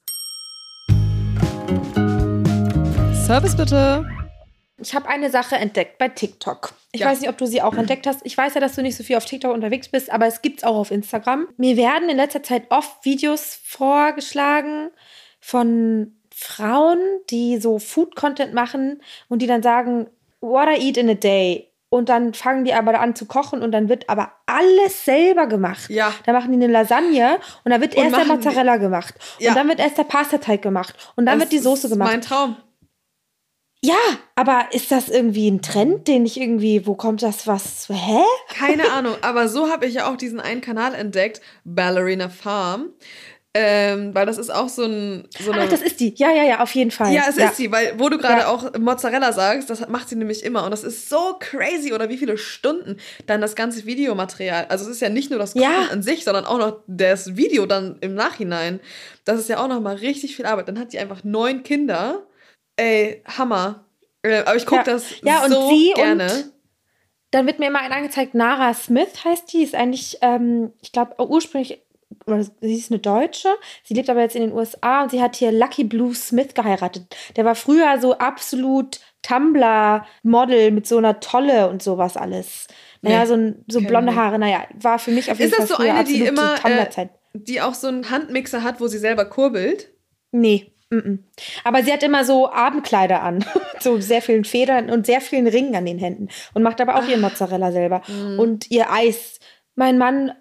Service bitte. Ich habe eine Sache entdeckt bei TikTok. Ich Ja. weiß nicht, ob du sie auch entdeckt hast. Ich weiß ja, dass du nicht so viel auf TikTok unterwegs bist, aber es gibt es auch auf Instagram. Mir werden in letzter Zeit oft Videos vorgeschlagen von Frauen, die so Food-Content machen und die dann sagen, what I eat in a day. Und dann fangen die aber an zu kochen und dann wird aber alles selber gemacht. Ja. Da machen die eine Lasagne und da wird Und erst der machen die- Mozzarella gemacht. Ja. Und dann wird erst der Pastateig gemacht. Und dann Das wird die Soße ist gemacht. mein Traum. Ja, aber ist das irgendwie ein Trend, den ich irgendwie, wo kommt das was? Hä? Keine Ahnung, aber so habe ich ja auch diesen einen Kanal entdeckt, Ballerina Farm. Ähm, weil das ist auch so ein. So eine, Ach, das ist die. Ja, ja, ja, auf jeden Fall. ja, es ja. ist sie, weil wo du gerade Ja. auch Mozzarella sagst, das macht sie nämlich immer. Und das ist so crazy oder wie viele Stunden dann das ganze Videomaterial. Also es ist ja nicht nur das Kochen Ja. an sich, sondern auch noch das Video dann im Nachhinein. Das ist ja auch noch mal richtig viel Arbeit. Dann hat sie einfach neun Kinder. Ey, Hammer. Äh, aber ich gucke das Ja, und so sie gerne. und dann wird mir immer eine angezeigt, Nara Smith heißt die, ist eigentlich, ähm, ich glaube, ursprünglich, oder sie ist eine Deutsche, sie lebt aber jetzt in den USA und sie hat hier Lucky Blue Smith geheiratet. Der war früher so absolut Tumblr-Model mit so einer Tolle und sowas alles. Naja, Nee, so, ein, so blonde. Haare, naja, war für mich auf jeden Ist Fall das so eine, die immer, äh, die auch so einen Handmixer hat, wo sie selber kurbelt? Nee. mm, mm. Aber sie hat immer so Abendkleider an. so sehr vielen Federn und sehr vielen Ringen an den Händen. Und macht aber auch ihren Mozzarella selber. Und ihr Eis. Mein Mann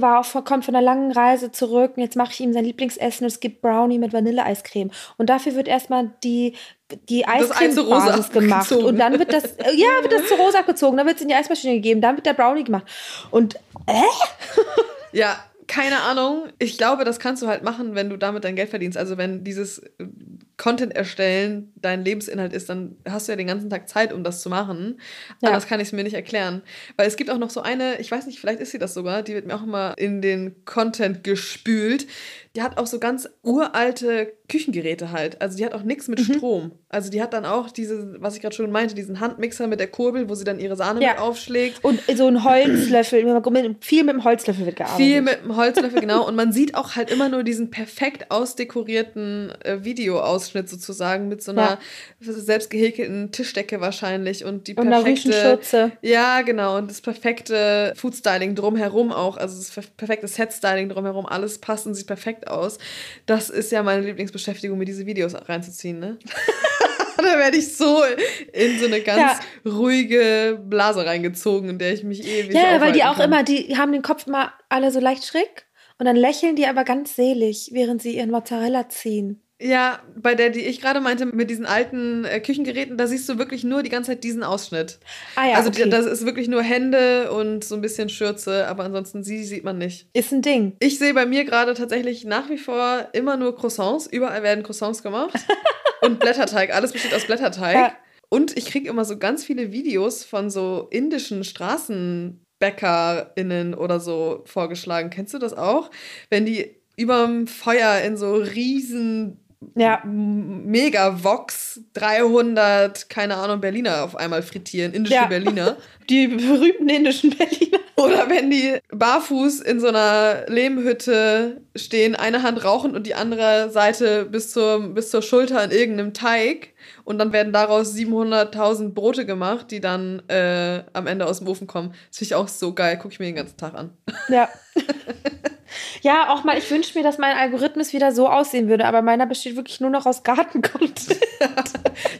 war auch, kommt von einer langen Reise zurück und jetzt mache ich ihm sein Lieblingsessen und es gibt Brownie mit Vanilleeiscreme. Und dafür wird erstmal die, die Eiscreme-Basis gemacht. abgezogen. Und dann wird das, äh, ja, wird das zu rosa abgezogen, dann wird es in die Eismaschine gegeben, dann wird der Brownie gemacht. Und Ja, keine Ahnung. Ich glaube, das kannst du halt machen, wenn du damit dein Geld verdienst. Also wenn dieses äh, Content erstellen dein Lebensinhalt ist, dann hast du ja den ganzen Tag Zeit, um das zu machen. Ja. Anders kann ich es mir nicht erklären. Weil es gibt auch noch so eine, ich weiß nicht, vielleicht ist sie das sogar, die wird mir auch immer in den Content gespült. Die hat auch so ganz uralte Küchengeräte halt. Also die hat auch nichts Mhm. mit Strom. Also die hat dann auch diese, was ich gerade schon meinte, diesen Handmixer mit der Kurbel, wo sie dann ihre Sahne Ja. mit aufschlägt. Und so ein Holzlöffel, viel mit dem Holzlöffel wird gearbeitet. Viel mit dem Holzlöffel, genau. Und man sieht auch halt immer nur diesen perfekt ausdekorierten äh, Videoausschnitt sozusagen mit so einer selbst gehäkelten Tischdecke wahrscheinlich und die Und perfekte. Ja, genau. Und das perfekte Foodstyling drumherum auch. Also das per- perfekte Set-Styling drumherum. Alles passt und sieht perfekt aus. Das ist ja meine Lieblingsbeschäftigung, mir diese Videos reinzuziehen, ne? da werde ich so in so eine ganz Ja. ruhige Blase reingezogen, in der ich mich ewig Ja, weil die auch kann. immer, die haben den Kopf immer alle so leicht schräg und dann lächeln die aber ganz selig, während sie ihren Mozzarella ziehen. Ja, bei der, die ich gerade meinte, mit diesen alten äh, Küchengeräten, da siehst du wirklich nur die ganze Zeit diesen Ausschnitt. Ah ja, also okay. die, das ist wirklich nur Hände und so ein bisschen Schürze, aber ansonsten sie sieht man nicht. ist ein Ding. Ich sehe bei mir gerade tatsächlich nach wie vor immer nur Croissants. Überall werden Croissants gemacht. und Blätterteig. Alles besteht aus Blätterteig. Ja. Und ich kriege immer so ganz viele Videos von so indischen StraßenbäckerInnen oder so vorgeschlagen. Kennst du das auch? Wenn die überm Feuer in so riesen Ja. Megavox 300, keine Ahnung, Berliner auf einmal frittieren, indische Ja. Berliner. Die berühmten indischen Berliner. Oder wenn die barfuß in so einer Lehmhütte stehen, eine Hand rauchen und die andere Seite bis zur, bis zur Schulter in irgendeinem Teig. Und dann werden daraus 700.000 Brote gemacht, die dann äh, am Ende aus dem Ofen kommen. Das finde ich auch so geil. Gucke ich mir den ganzen Tag an. Ja. ja, auch mal, ich wünsche mir, dass mein Algorithmus wieder so aussehen würde, aber meiner besteht wirklich nur noch aus Gartencontent.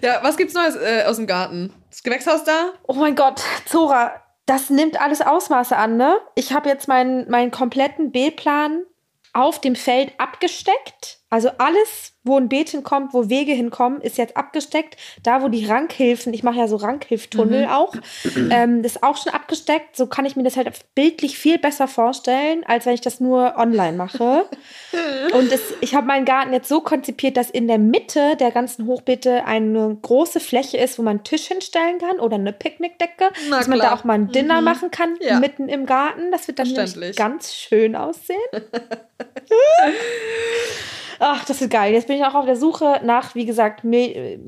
Ja, was gibt's Neues äh, aus dem Garten? Das Gewächshaus da? Oh mein Gott, Zora, das nimmt alles Ausmaße an, ne? Ich habe jetzt meinen, meinen kompletten B-Plan auf dem Feld abgesteckt. Also alles, wo ein Beet hinkommt, wo Wege hinkommen, ist jetzt abgesteckt. Da, wo die Rankhilfen, ich mache ja so Rankhilftunnel auch, ähm, das ist auch schon abgesteckt. So kann ich mir das halt bildlich viel besser vorstellen, als wenn ich das nur online mache. Und es, ich habe meinen Garten jetzt so konzipiert, dass in der Mitte der ganzen Hochbeete eine große Fläche ist, wo man einen Tisch hinstellen kann oder eine Picknickdecke, Na dass man da klar. auch mal ein Dinner Mhm. machen kann, Ja. mitten im Garten. Das wird dann ganz schön aussehen. Ach, das ist geil. Jetzt bin ich auch auf der Suche nach, wie gesagt, Mil äh,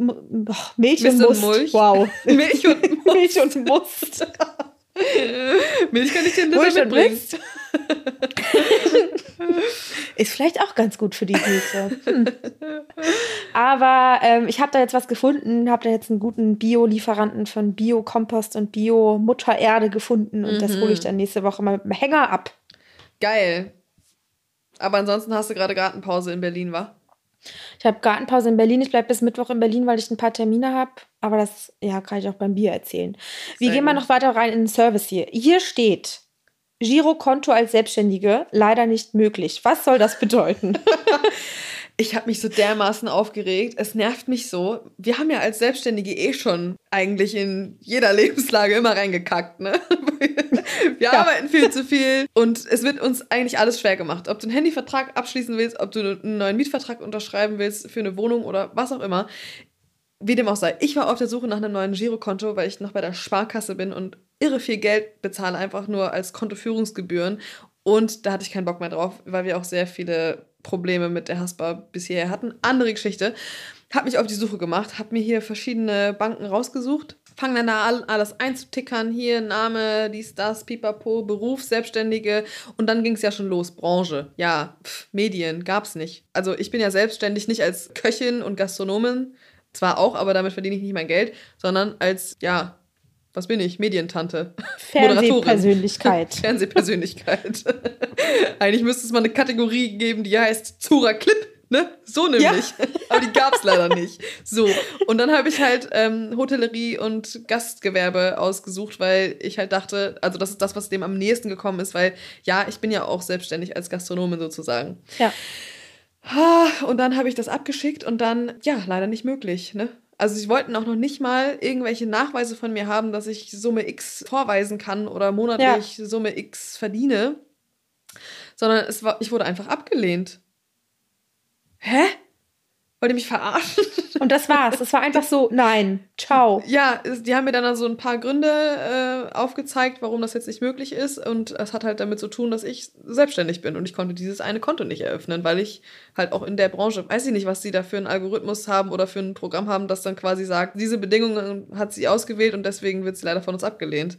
Milch und Must. Mulch. Wow. Milch und Milch und Must. Milch kann ich dir nicht mitbringen. Ist vielleicht auch ganz gut für die Pilze. Hm. Aber ähm, ich habe da jetzt was gefunden, habe da jetzt einen guten Bio-Lieferanten von Bio-Kompost und Bio-Muttererde gefunden und das Mhm. hole ich dann nächste Woche mal mit dem Hänger ab. Geil. Aber ansonsten hast du gerade Gartenpause in Berlin, wa? Ich habe Gartenpause in Berlin. Ich bleibe bis Mittwoch in Berlin, weil ich ein paar Termine habe. Aber das ja, kann ich auch beim Bier erzählen. Wir Sehr gehen mal noch weiter rein in den Service hier. Hier steht Girokonto als Selbstständige leider nicht möglich. Was soll das bedeuten? Ich habe mich so dermaßen aufgeregt. Es nervt mich so. Wir haben ja als Selbstständige eh schon eigentlich in jeder Lebenslage immer reingekackt. Ne? Wir ja. arbeiten viel zu viel und es wird uns eigentlich alles schwer gemacht. Ob du einen Handyvertrag abschließen willst, ob du einen neuen Mietvertrag unterschreiben willst für eine Wohnung oder was auch immer. Wie dem auch sei. Ich war auf der Suche nach einem neuen Girokonto, weil ich noch bei der Sparkasse bin und irre viel Geld bezahle, einfach nur als Kontoführungsgebühren. Und da hatte ich keinen Bock mehr drauf, weil wir auch sehr viele Probleme mit der Haspa bisher hatten. Andere Geschichte. Hab mich auf die Suche gemacht, hab mir hier verschiedene Banken rausgesucht, fang dann da alles einzutickern, hier Name, dies, das, pipapo, Beruf, Selbstständige und dann ging es ja schon los, Branche, ja, pff, Medien, gab's nicht. Also ich bin ja selbstständig nicht als Köchin und Gastronomin, zwar auch, aber damit verdiene ich nicht mein Geld, sondern als, ja, was bin ich? Medientante. Fernsehpersönlichkeit. Fernsehpersönlichkeit. Eigentlich müsste es mal eine Kategorie geben, die heißt Zura Clip. Ne? So nämlich. Ja. Aber die gab es leider nicht. So. Und dann habe ich halt ähm, Hotellerie und Gastgewerbe ausgesucht, weil ich halt dachte, also das ist das, was dem am nächsten gekommen ist, weil ja, ich bin ja auch selbstständig als Gastronomin sozusagen. Ja. Und dann habe ich das abgeschickt und dann, ja, leider nicht möglich. Ne? Also sie wollten auch noch nicht mal irgendwelche Nachweise von mir haben, dass ich Summe X vorweisen kann oder monatlich ja. Summe X verdiene, sondern es war, ich wurde einfach abgelehnt. Hä? Wollt ihr mich verarschen? Und das war's. Das war einfach so, nein, ciao. Ja, die haben mir dann so ein paar Gründe äh, aufgezeigt, warum das jetzt nicht möglich ist. Und es hat halt damit zu tun, dass ich selbstständig bin und ich konnte dieses eine Konto nicht eröffnen, weil ich halt auch in der Branche, weiß ich nicht, was sie da für einen Algorithmus haben oder für ein Programm haben, das dann quasi sagt, diese Bedingungen hat sie ausgewählt und deswegen wird sie leider von uns abgelehnt.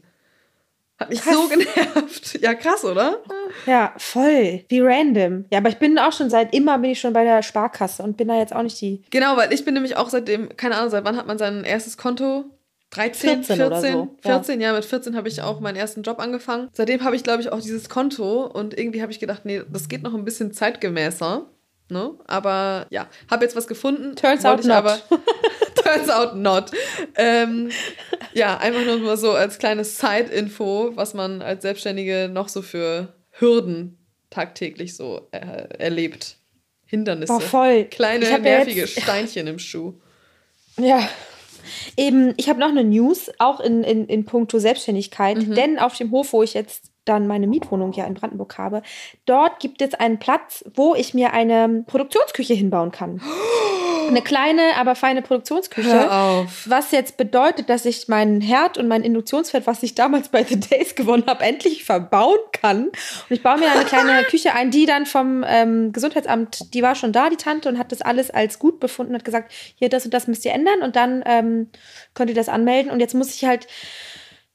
Hat mich krass. so genervt. Ja, krass, oder? Ja, voll. Wie random. Ja, aber ich bin auch schon seit immer bin ich schon bei der Sparkasse und bin da jetzt auch nicht die. Genau, weil ich bin nämlich auch seitdem, keine Ahnung, seit wann hat man sein erstes Konto? 13, 14, 14, so. 14 ja. ja, mit 14 habe ich auch meinen ersten Job angefangen. Seitdem habe ich, glaube ich, auch dieses Konto und irgendwie habe ich gedacht, nee, das geht noch ein bisschen zeitgemäßer. Ne? Aber ja, habe jetzt was gefunden. Turns out not. Aber, turns out not. Ähm, ja, einfach nur mal so als kleines Side-Info, was man als Selbstständige noch so für Hürden tagtäglich so äh, erlebt. Hindernisse. Boah, voll. Kleine, nervige jetzt... Steinchen im Schuh. Ja. Eben, ich habe noch eine News, auch in, in, in puncto Selbstständigkeit, mhm. denn auf dem Hof, wo ich jetzt dann meine Mietwohnung ja in Brandenburg habe, dort gibt es einen Platz, wo ich mir eine Produktionsküche hinbauen kann. Eine kleine, aber feine Produktionsküche. Hör auf. Was jetzt bedeutet, dass ich meinen Herd und mein Induktionsfett, was ich damals bei The Days gewonnen habe, endlich verbauen kann. Und ich baue mir eine kleine Küche ein, die dann vom ähm, Gesundheitsamt, die war schon da, die Tante, und hat das alles als gut befunden, hat gesagt, hier, das und das müsst ihr ändern und dann ähm, könnt ihr das anmelden. Und jetzt muss ich halt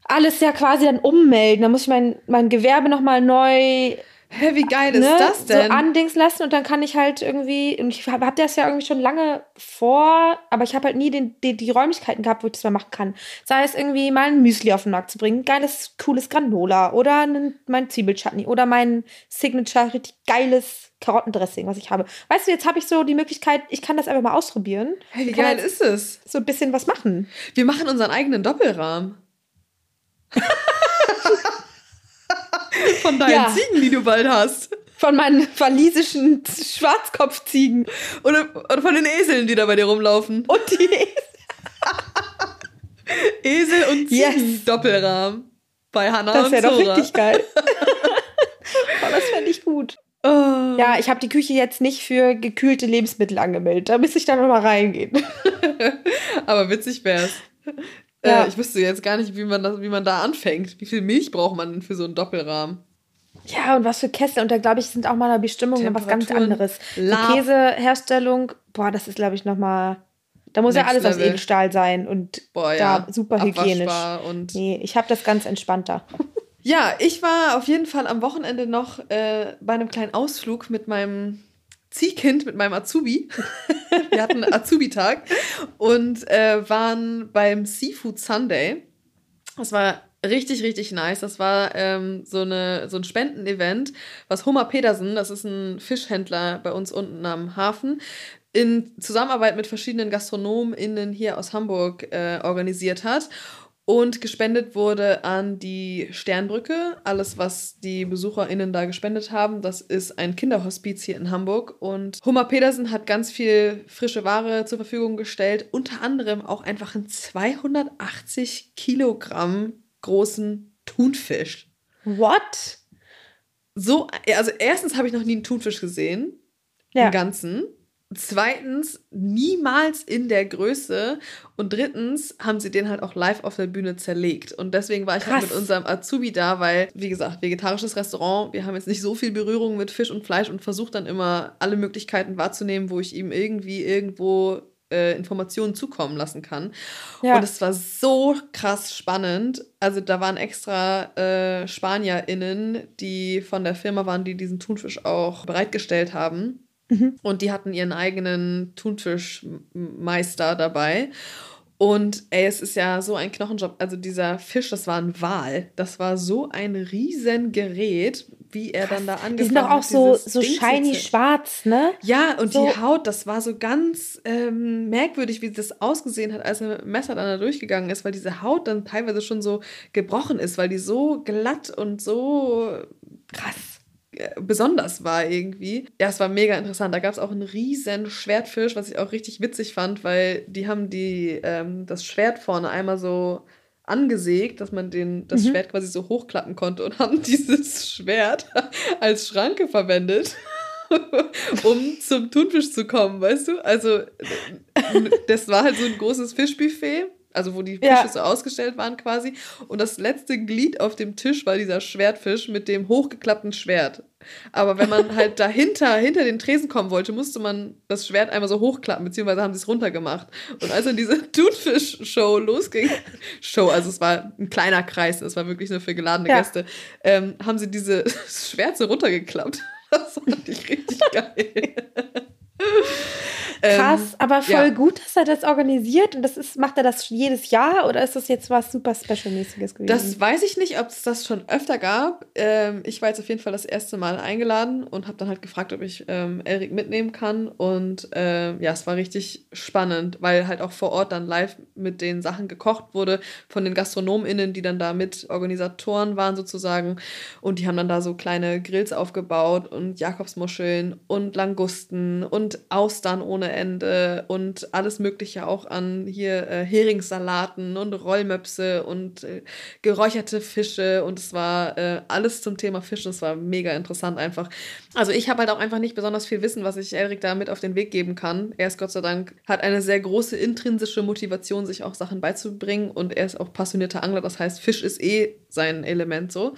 alles ja quasi dann ummelden. Da muss ich mein, mein Gewerbe nochmal neu. Hä, wie geil ne, ist das denn? So andings lassen und dann kann ich halt irgendwie, und ich habe hab das ja irgendwie schon lange vor, aber ich habe halt nie den, die, die Räumlichkeiten gehabt, wo ich das mal machen kann. Sei es irgendwie mal ein Müsli auf den Markt zu bringen, geiles, cooles Granola oder einen, mein Zwiebelchutney oder mein Signature, richtig geiles Karottendressing, was ich habe. Weißt du, jetzt habe ich so die Möglichkeit, ich kann das einfach mal ausprobieren. Hey, wie geil ist es? So ein bisschen was machen. Wir machen unseren eigenen Doppelrahmen. Von deinen ja. Ziegen, die du bald hast. Von meinen walisischen Schwarzkopfziegen. Oder, oder von den Eseln, die da bei dir rumlaufen. Und die Esel. Esel und Ziegen yes. Doppelrahmen. Bei Hannah das und Das wäre doch richtig geil. oh, das fände ich gut. Oh. Ja, ich habe die Küche jetzt nicht für gekühlte Lebensmittel angemeldet. Da müsste ich dann nochmal reingehen. Aber witzig wär's. Äh, ja. Äh, ich wüsste jetzt gar nicht, wie man, das, wie man da anfängt. Wie viel Milch braucht man denn für so einen Doppelrahmen? Ja, und was für Kessel. Und da, glaube ich, sind auch mal eine Bestimmung noch was ganz anderes. Die Käseherstellung, boah, das ist, glaube ich, nochmal. Da muss Next ja alles Level. aus Edelstahl sein und boah, ja. da super hygienisch. Und nee, ich habe das ganz entspannter. Ja, ich war auf jeden Fall am Wochenende noch äh, bei einem kleinen Ausflug mit meinem Ziehkind mit meinem Azubi. Wir hatten Azubi-Tag und äh, waren beim Seafood Sunday. Das war richtig, richtig nice. Das war ähm, so, eine, so ein Spendenevent, was Homer Pedersen, das ist ein Fischhändler bei uns unten am Hafen, in Zusammenarbeit mit verschiedenen GastronomInnen hier aus Hamburg äh, organisiert hat. Und gespendet wurde an die Sternbrücke. Alles, was die BesucherInnen da gespendet haben, das ist ein Kinderhospiz hier in Hamburg. Und Hummer Pedersen hat ganz viel frische Ware zur Verfügung gestellt. Unter anderem auch einfach einen 280 Kilogramm großen Thunfisch. What? So, also erstens habe ich noch nie einen Thunfisch gesehen. Ja. Im Ganzen. Zweitens, niemals in der Größe. Und drittens haben sie den halt auch live auf der Bühne zerlegt. Und deswegen war ich halt mit unserem Azubi da, weil, wie gesagt, vegetarisches Restaurant, wir haben jetzt nicht so viel Berührung mit Fisch und Fleisch und versucht dann immer alle Möglichkeiten wahrzunehmen, wo ich ihm irgendwie irgendwo äh, Informationen zukommen lassen kann. Ja. Und es war so krass spannend. Also da waren extra äh, SpanierInnen, die von der Firma waren, die diesen Thunfisch auch bereitgestellt haben. Mhm. Und die hatten ihren eigenen Thunfischmeister dabei. Und ey, es ist ja so ein Knochenjob. Also dieser Fisch, das war ein Wal. Das war so ein riesen Gerät, wie er dann da angefangen Die sind doch auch hat, so, so Ding shiny schwarz, ne? ja, und So- die Haut, das war so ganz ähm, merkwürdig, wie das ausgesehen hat, als er mit dem Messer dann da durchgegangen ist, weil diese Haut dann teilweise schon so gebrochen ist, weil die so glatt und so krass besonders war irgendwie. Ja, es war mega interessant. Da gab es auch einen riesen Schwertfisch, was ich auch richtig witzig fand, weil die haben die, ähm, das Schwert vorne einmal so angesägt, dass man den, das Mhm. Schwert quasi so hochklappen konnte und haben dieses Schwert als Schranke verwendet. um zum Thunfisch zu kommen, weißt du? Also, äh, das war halt so ein großes Fischbuffet, also wo die Fische Ja. so ausgestellt waren quasi. Und das letzte Glied auf dem Tisch war dieser Schwertfisch mit dem hochgeklappten Schwert. Aber wenn man halt dahinter, hinter den Tresen kommen wollte, musste man das Schwert einmal so hochklappen, beziehungsweise haben sie es runtergemacht. Und als dann diese Thunfisch-Show losging, Show, also es war ein kleiner Kreis, es war wirklich nur für geladene Ja. Gäste, ähm, haben sie diese Schwert so runtergeklappt. Das fand ich richtig geil. Krass, Ähm, aber voll ja. gut, dass er das organisiert. Und das ist, macht er das jedes Jahr oder ist das jetzt was super Special-mäßiges gewesen? Das weiß ich nicht, ob es das schon öfter gab. Ähm, ich war jetzt auf jeden Fall das erste Mal eingeladen und habe dann halt gefragt, ob ich ähm, Erik mitnehmen kann. Und ähm, ja, es war richtig spannend, weil halt auch vor Ort dann live mit den Sachen gekocht wurde von den GastronomInnen, die dann da mit Organisatoren waren sozusagen. Und die haben dann da so kleine Grills aufgebaut und Jakobsmuscheln und Langusten und Austern ohne Ende und alles Mögliche auch an hier äh, Heringssalaten und Rollmöpse und äh, geräucherte Fische und es war äh, alles zum Thema Fisch. und Es war mega interessant einfach. Also ich habe halt auch einfach nicht besonders viel Wissen, was ich Erik da mit auf den Weg geben kann. Er ist Gott sei Dank, hat eine sehr große intrinsische Motivation, sich auch Sachen beizubringen und er ist auch passionierter Angler. Das heißt, Fisch ist eh sein Element so.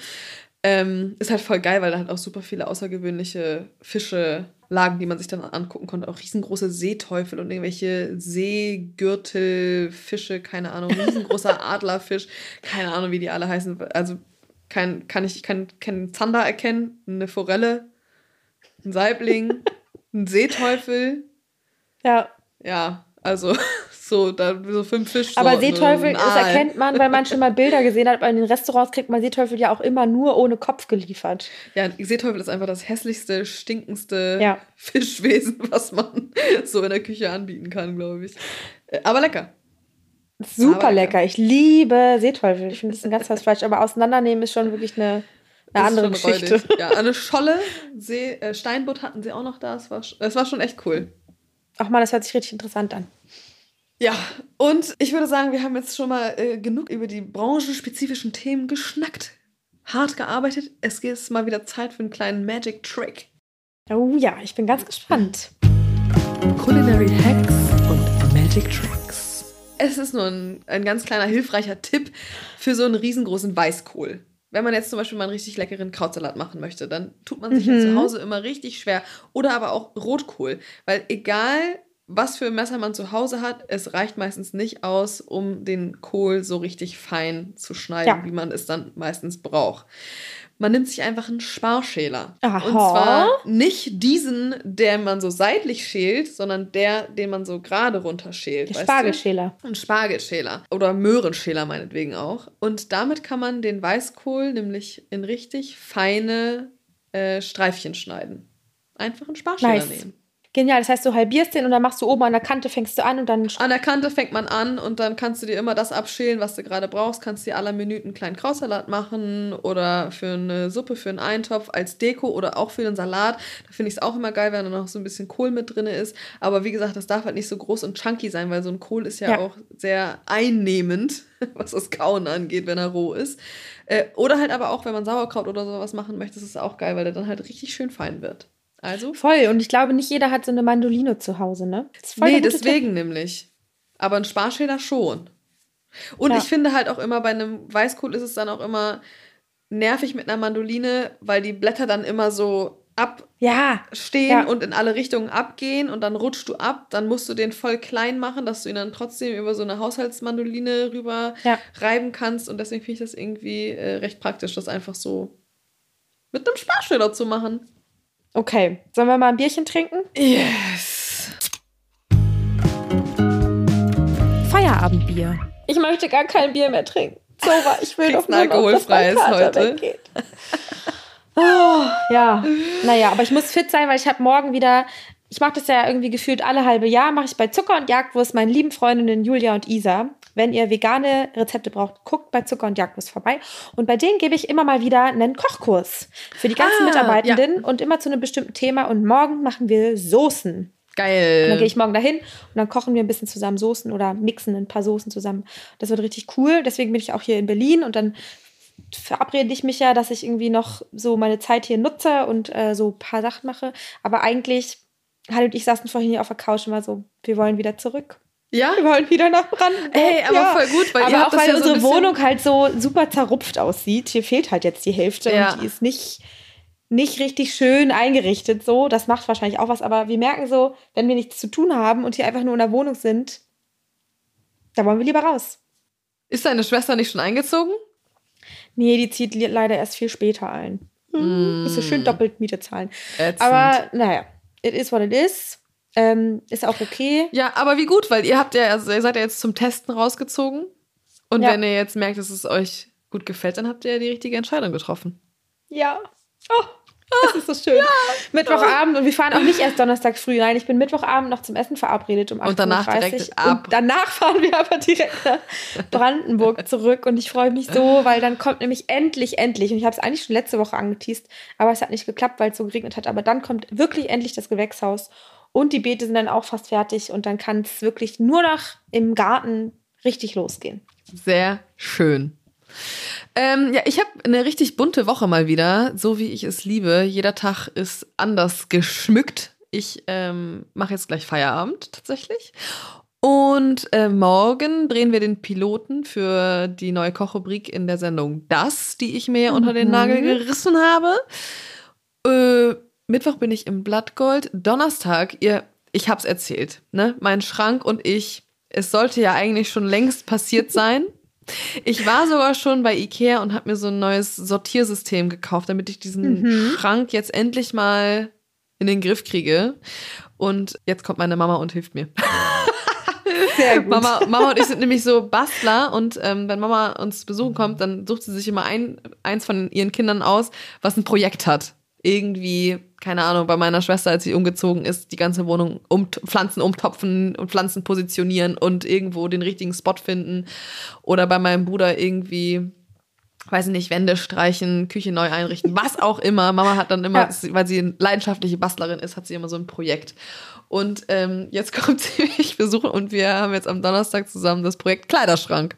Ähm, ist halt voll geil, weil da halt auch super viele außergewöhnliche Fische lagen, die man sich dann angucken konnte. Auch riesengroße Seeteufel und irgendwelche Seegürtelfische, keine Ahnung, riesengroßer Adlerfisch, keine Ahnung, wie die alle heißen. Also kein, kann ich kann, keinen Zander erkennen, eine Forelle, ein Saibling, ein Seeteufel. ja. Ja, also so, da so fünf Fisch. Aber Seeteufel, das erkennt man, weil man schon mal Bilder gesehen hat. In den Restaurants kriegt man Seeteufel ja auch immer nur ohne Kopf geliefert. Ja, Seeteufel ist einfach das hässlichste, stinkendste Ja. Fischwesen, was man so in der Küche anbieten kann, glaube ich. Äh, Aber lecker. Super Aber lecker. Ich liebe Seeteufel. Ich finde, das ist ein ganz tolles Fleisch. Aber auseinandernehmen ist schon wirklich eine, eine andere Geschichte. räudig. Ja, eine Scholle, See, äh, Steinbutt hatten sie auch noch da. Es war, es war schon echt cool. Ach man, das hört sich richtig interessant an. Ja, und ich würde sagen, wir haben jetzt schon mal äh, genug über die branchenspezifischen Themen geschnackt, hart gearbeitet. Es ist mal wieder Zeit für einen kleinen Magic Trick. Oh ja, ich bin ganz gespannt. Culinary Hacks und Magic Tricks. Es ist nur ein, ein ganz kleiner hilfreicher Tipp für so einen riesengroßen Weißkohl. Wenn man jetzt zum Beispiel mal einen richtig leckeren Krautsalat machen möchte, dann tut man sich ja Mhm. zu Hause immer richtig schwer. Oder aber auch Rotkohl. Weil egal, was für ein Messer man zu Hause hat, es reicht meistens nicht aus, um den Kohl so richtig fein zu schneiden, Ja. wie man es dann meistens braucht. Man nimmt sich einfach einen Sparschäler. Aha. Und zwar nicht diesen, der man so seitlich schält, sondern der, den man so gerade runterschält. Der weißt Spargelschäler. Du? Ein Spargelschäler. Oder Möhrenschäler meinetwegen auch. Und damit kann man den Weißkohl nämlich in richtig feine äh, Streifchen schneiden. Einfach einen Sparschäler Nice. nehmen. Genial, das heißt, du halbierst den und dann machst du oben an der Kante, fängst du an und dann. An der Kante fängt man an und dann kannst du dir immer das abschälen, was du gerade brauchst. Kannst dir aller Minuten einen kleinen Krautsalat machen oder für eine Suppe, für einen Eintopf als Deko oder auch für einen Salat. Da finde ich es auch immer geil, wenn da noch so ein bisschen Kohl mit drin ist. Aber wie gesagt, das darf halt nicht so groß und chunky sein, weil so ein Kohl ist ja, Ja. auch sehr einnehmend, was das Kauen angeht, wenn er roh ist. Äh, oder halt aber auch, wenn man Sauerkraut oder sowas machen möchte, ist es auch geil, weil der dann halt richtig schön fein wird. Also Voll. Und ich glaube, nicht jeder hat so eine Mandoline zu Hause, ne? Das nee, deswegen nämlich. Aber ein Sparschäler schon. Und Ja. ich finde halt auch immer, bei einem Weißkohl ist es dann auch immer nervig mit einer Mandoline, weil die Blätter dann immer so Tipp. Ja, abstehen Ja. und in alle Richtungen abgehen und dann rutschst du ab. Dann musst du den voll klein machen, dass du ihn dann trotzdem über so eine Haushaltsmandoline rüber Ja. reiben kannst. Und deswegen finde ich das irgendwie äh, recht praktisch, das einfach so mit einem Sparschäler zu machen. Okay. Sollen wir mal ein Bierchen trinken? Yes. Feierabendbier. Ich möchte gar kein Bier mehr trinken. Zora, ich will doch ein nur alkoholfreies heute. Oh, ja, naja, aber ich muss fit sein, weil ich habe morgen wieder, ich mache das ja irgendwie gefühlt alle halbe Jahr, mache ich bei Zucker und Jagdwurst meinen lieben Freundinnen Julia und Isa. Wenn ihr vegane Rezepte braucht, guckt bei Zucker und Jagdwurst vorbei. Und bei denen gebe ich immer mal wieder einen Kochkurs für die ganzen Ah, Mitarbeitenden und immer zu einem bestimmten Thema. Und morgen machen wir Soßen. Geil. Und dann gehe ich morgen dahin und dann kochen wir ein bisschen zusammen Soßen oder mixen ein paar Soßen zusammen. Das wird richtig cool. Deswegen bin ich auch hier in Berlin und dann verabrede ich mich ja, dass ich irgendwie noch so meine Zeit hier nutze und äh, so ein paar Sachen mache. Aber eigentlich, Halle und ich saßen vorhin hier auf der Couch und war so, wir wollen wieder zurück. Ja? Wir wollen wieder nach Brandenburg. Ey, aber voll gut, weil aber auch weil ja so unsere bisschen- Wohnung halt so super zerrupft aussieht. Hier fehlt halt jetzt die Hälfte Ja. und die ist nicht, nicht richtig schön eingerichtet. So, das macht wahrscheinlich auch was. Aber wir merken so, wenn wir nichts zu tun haben und hier einfach nur in der Wohnung sind, da wollen wir lieber raus. Ist deine Schwester nicht schon eingezogen? Nee, die zieht leider erst viel später ein. Hm, Ist so schön doppelt Miete zahlen. Ätzend. Aber naja, it is what it is. Ähm, ist auch okay. ja, aber wie gut, weil ihr habt ja, also ihr seid ja jetzt zum Testen rausgezogen. Und Ja. wenn ihr jetzt merkt, dass es euch gut gefällt, dann habt ihr ja die richtige Entscheidung getroffen. Ja. Oh, das ist so schön. Mittwochabend und wir fahren auch nicht erst Donnerstag früh. Nein, ich bin Mittwochabend noch zum Essen verabredet um 8.30 Und danach Uhr. direkt ab. Und danach fahren wir aber direkt nach Brandenburg zurück. Und ich freue mich so, weil dann kommt nämlich endlich, endlich, und ich habe es eigentlich schon letzte Woche angeteased, aber es hat nicht geklappt, weil es so geregnet hat. Aber dann kommt wirklich endlich das Gewächshaus. Und die Beete sind dann auch fast fertig. Und dann kann es wirklich nur noch im Garten richtig losgehen. Sehr schön. Ähm, ja, ich habe eine richtig bunte Woche mal wieder, so wie ich es liebe. Jeder Tag ist anders geschmückt. Ich ähm, mache jetzt gleich Feierabend tatsächlich. Und äh, morgen drehen wir den Piloten für die neue Kochrubrik in der Sendung Das, die ich mir unter den Mhm. Nagel gerissen habe. Äh, Mittwoch bin ich im Blattgold. Donnerstag, ihr, ich hab's erzählt, ne? Mein Schrank und ich, es sollte ja eigentlich schon längst passiert sein. Ich war sogar schon bei Ikea und habe mir so ein neues Sortiersystem gekauft, damit ich diesen Mhm. Schrank jetzt endlich mal in den Griff kriege. Und jetzt kommt meine Mama und hilft mir. Sehr gut. Mama, Mama und ich sind nämlich so Bastler und ähm, wenn Mama uns besuchen kommt, dann sucht sie sich immer ein, eins von ihren Kindern aus, was ein Projekt hat. Irgendwie, keine Ahnung, bei meiner Schwester, als sie umgezogen ist, die ganze Wohnung um, Pflanzen umtopfen und Pflanzen positionieren und irgendwo den richtigen Spot finden. Oder bei meinem Bruder irgendwie, weiß ich nicht, Wände streichen, Küche neu einrichten, was auch immer. Mama hat dann immer, Ja. weil sie eine leidenschaftliche Bastlerin ist, hat sie immer so ein Projekt. Und ähm, jetzt kommt sie mich besuchen und wir haben jetzt am Donnerstag zusammen das Projekt Kleiderschrank.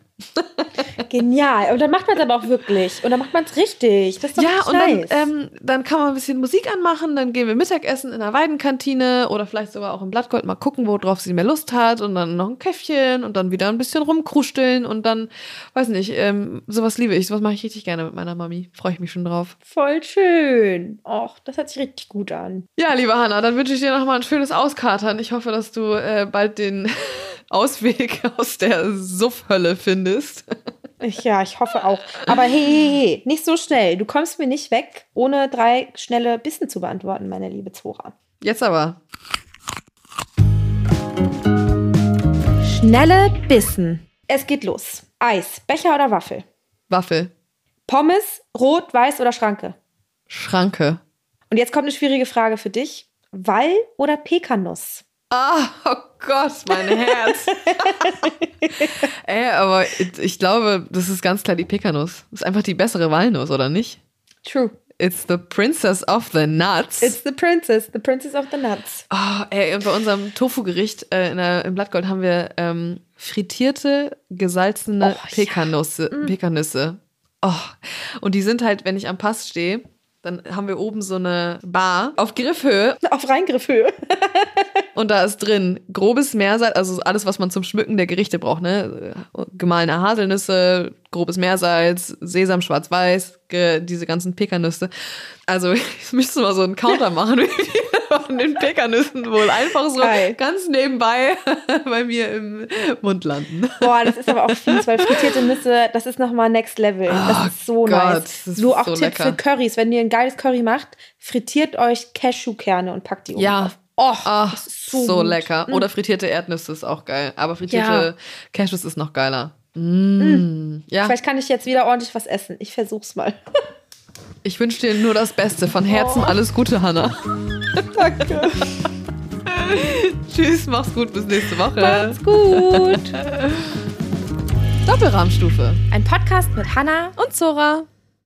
Genial. Und dann macht man es aber auch wirklich. Und dann macht man es richtig. Das ist doch ja, und nice. dann, ähm, dann kann man ein bisschen Musik anmachen, dann gehen wir Mittagessen in der Weidenkantine oder vielleicht sogar auch im Blattgold mal gucken, worauf sie mehr Lust hat und dann noch ein Käffchen und dann wieder ein bisschen rumkruscheln und dann, weiß nicht, ähm, sowas liebe ich, sowas mache ich richtig gerne mit meiner Mami. Freue ich mich schon drauf. Voll schön. Och, das hört sich richtig gut an. Ja, liebe Hanna, dann wünsche ich dir nochmal ein schönes Auskatern. Ich hoffe, dass du äh, bald den Ausweg aus der Suffhölle findest. Ich, ja, ich hoffe auch. Aber hey, hey, hey, nicht so schnell. Du kommst mir nicht weg, ohne drei schnelle Bissen zu beantworten, meine liebe Zora. Jetzt aber. Schnelle Bissen. Es geht los. Eis, Becher oder Waffel? Waffel. Pommes, rot, weiß oder Schranke? Schranke. Und jetzt kommt eine schwierige Frage für dich. Wall oder Pekanuss? Ah, oh Gott, mein Herz. Ey, aber ich glaube, das ist ganz klar die Pekanuss. Das ist einfach die bessere Walnuss, oder nicht? True. It's the princess of the nuts. It's the princess, the princess of the nuts. Oh, ey, und bei unserem Tofu-Gericht äh, in der, im Blattgold haben wir ähm, frittierte, gesalzene Oh, ja. Pekanusse. Pekanüsse. Oh. Und die sind halt, wenn ich am Pass stehe, dann haben wir oben so eine Bar auf Griffhöhe Auf Reingriffhöhe. und da ist drin grobes Meersalz, also alles, was man zum Schmücken der Gerichte braucht, ne? Gemahlene Haselnüsse, grobes Meersalz, Sesam schwarz-weiß, diese ganzen Pekanüsse. Also ich müsste mal so einen Counter machen, wie von den Pekanüssen wohl einfach so Geil. ganz nebenbei bei mir im Mund landen. Boah, das ist aber auch fies, weil frittierte Nüsse, das ist nochmal next level. Das Oh ist so Gott, nice. ist so auch so Tipp lecker. für Currys. Wenn ihr ein geiles Curry macht, frittiert euch Cashewkerne und packt die oben Ja. drauf. Oh, Ah, ist so, so, lecker. Mm. Oder frittierte Erdnüsse ist auch geil. Aber frittierte Ja. Cashews ist noch geiler. Mm. Ja, Vielleicht kann ich jetzt wieder ordentlich was essen. Ich versuch's mal. ich wünsche dir nur das Beste. Von Herzen alles Gute, Hannah. Danke. Tschüss, mach's gut, bis nächste Woche. Macht's gut. Doppelrahmstufe. Ein Podcast mit Hannah Und Zora.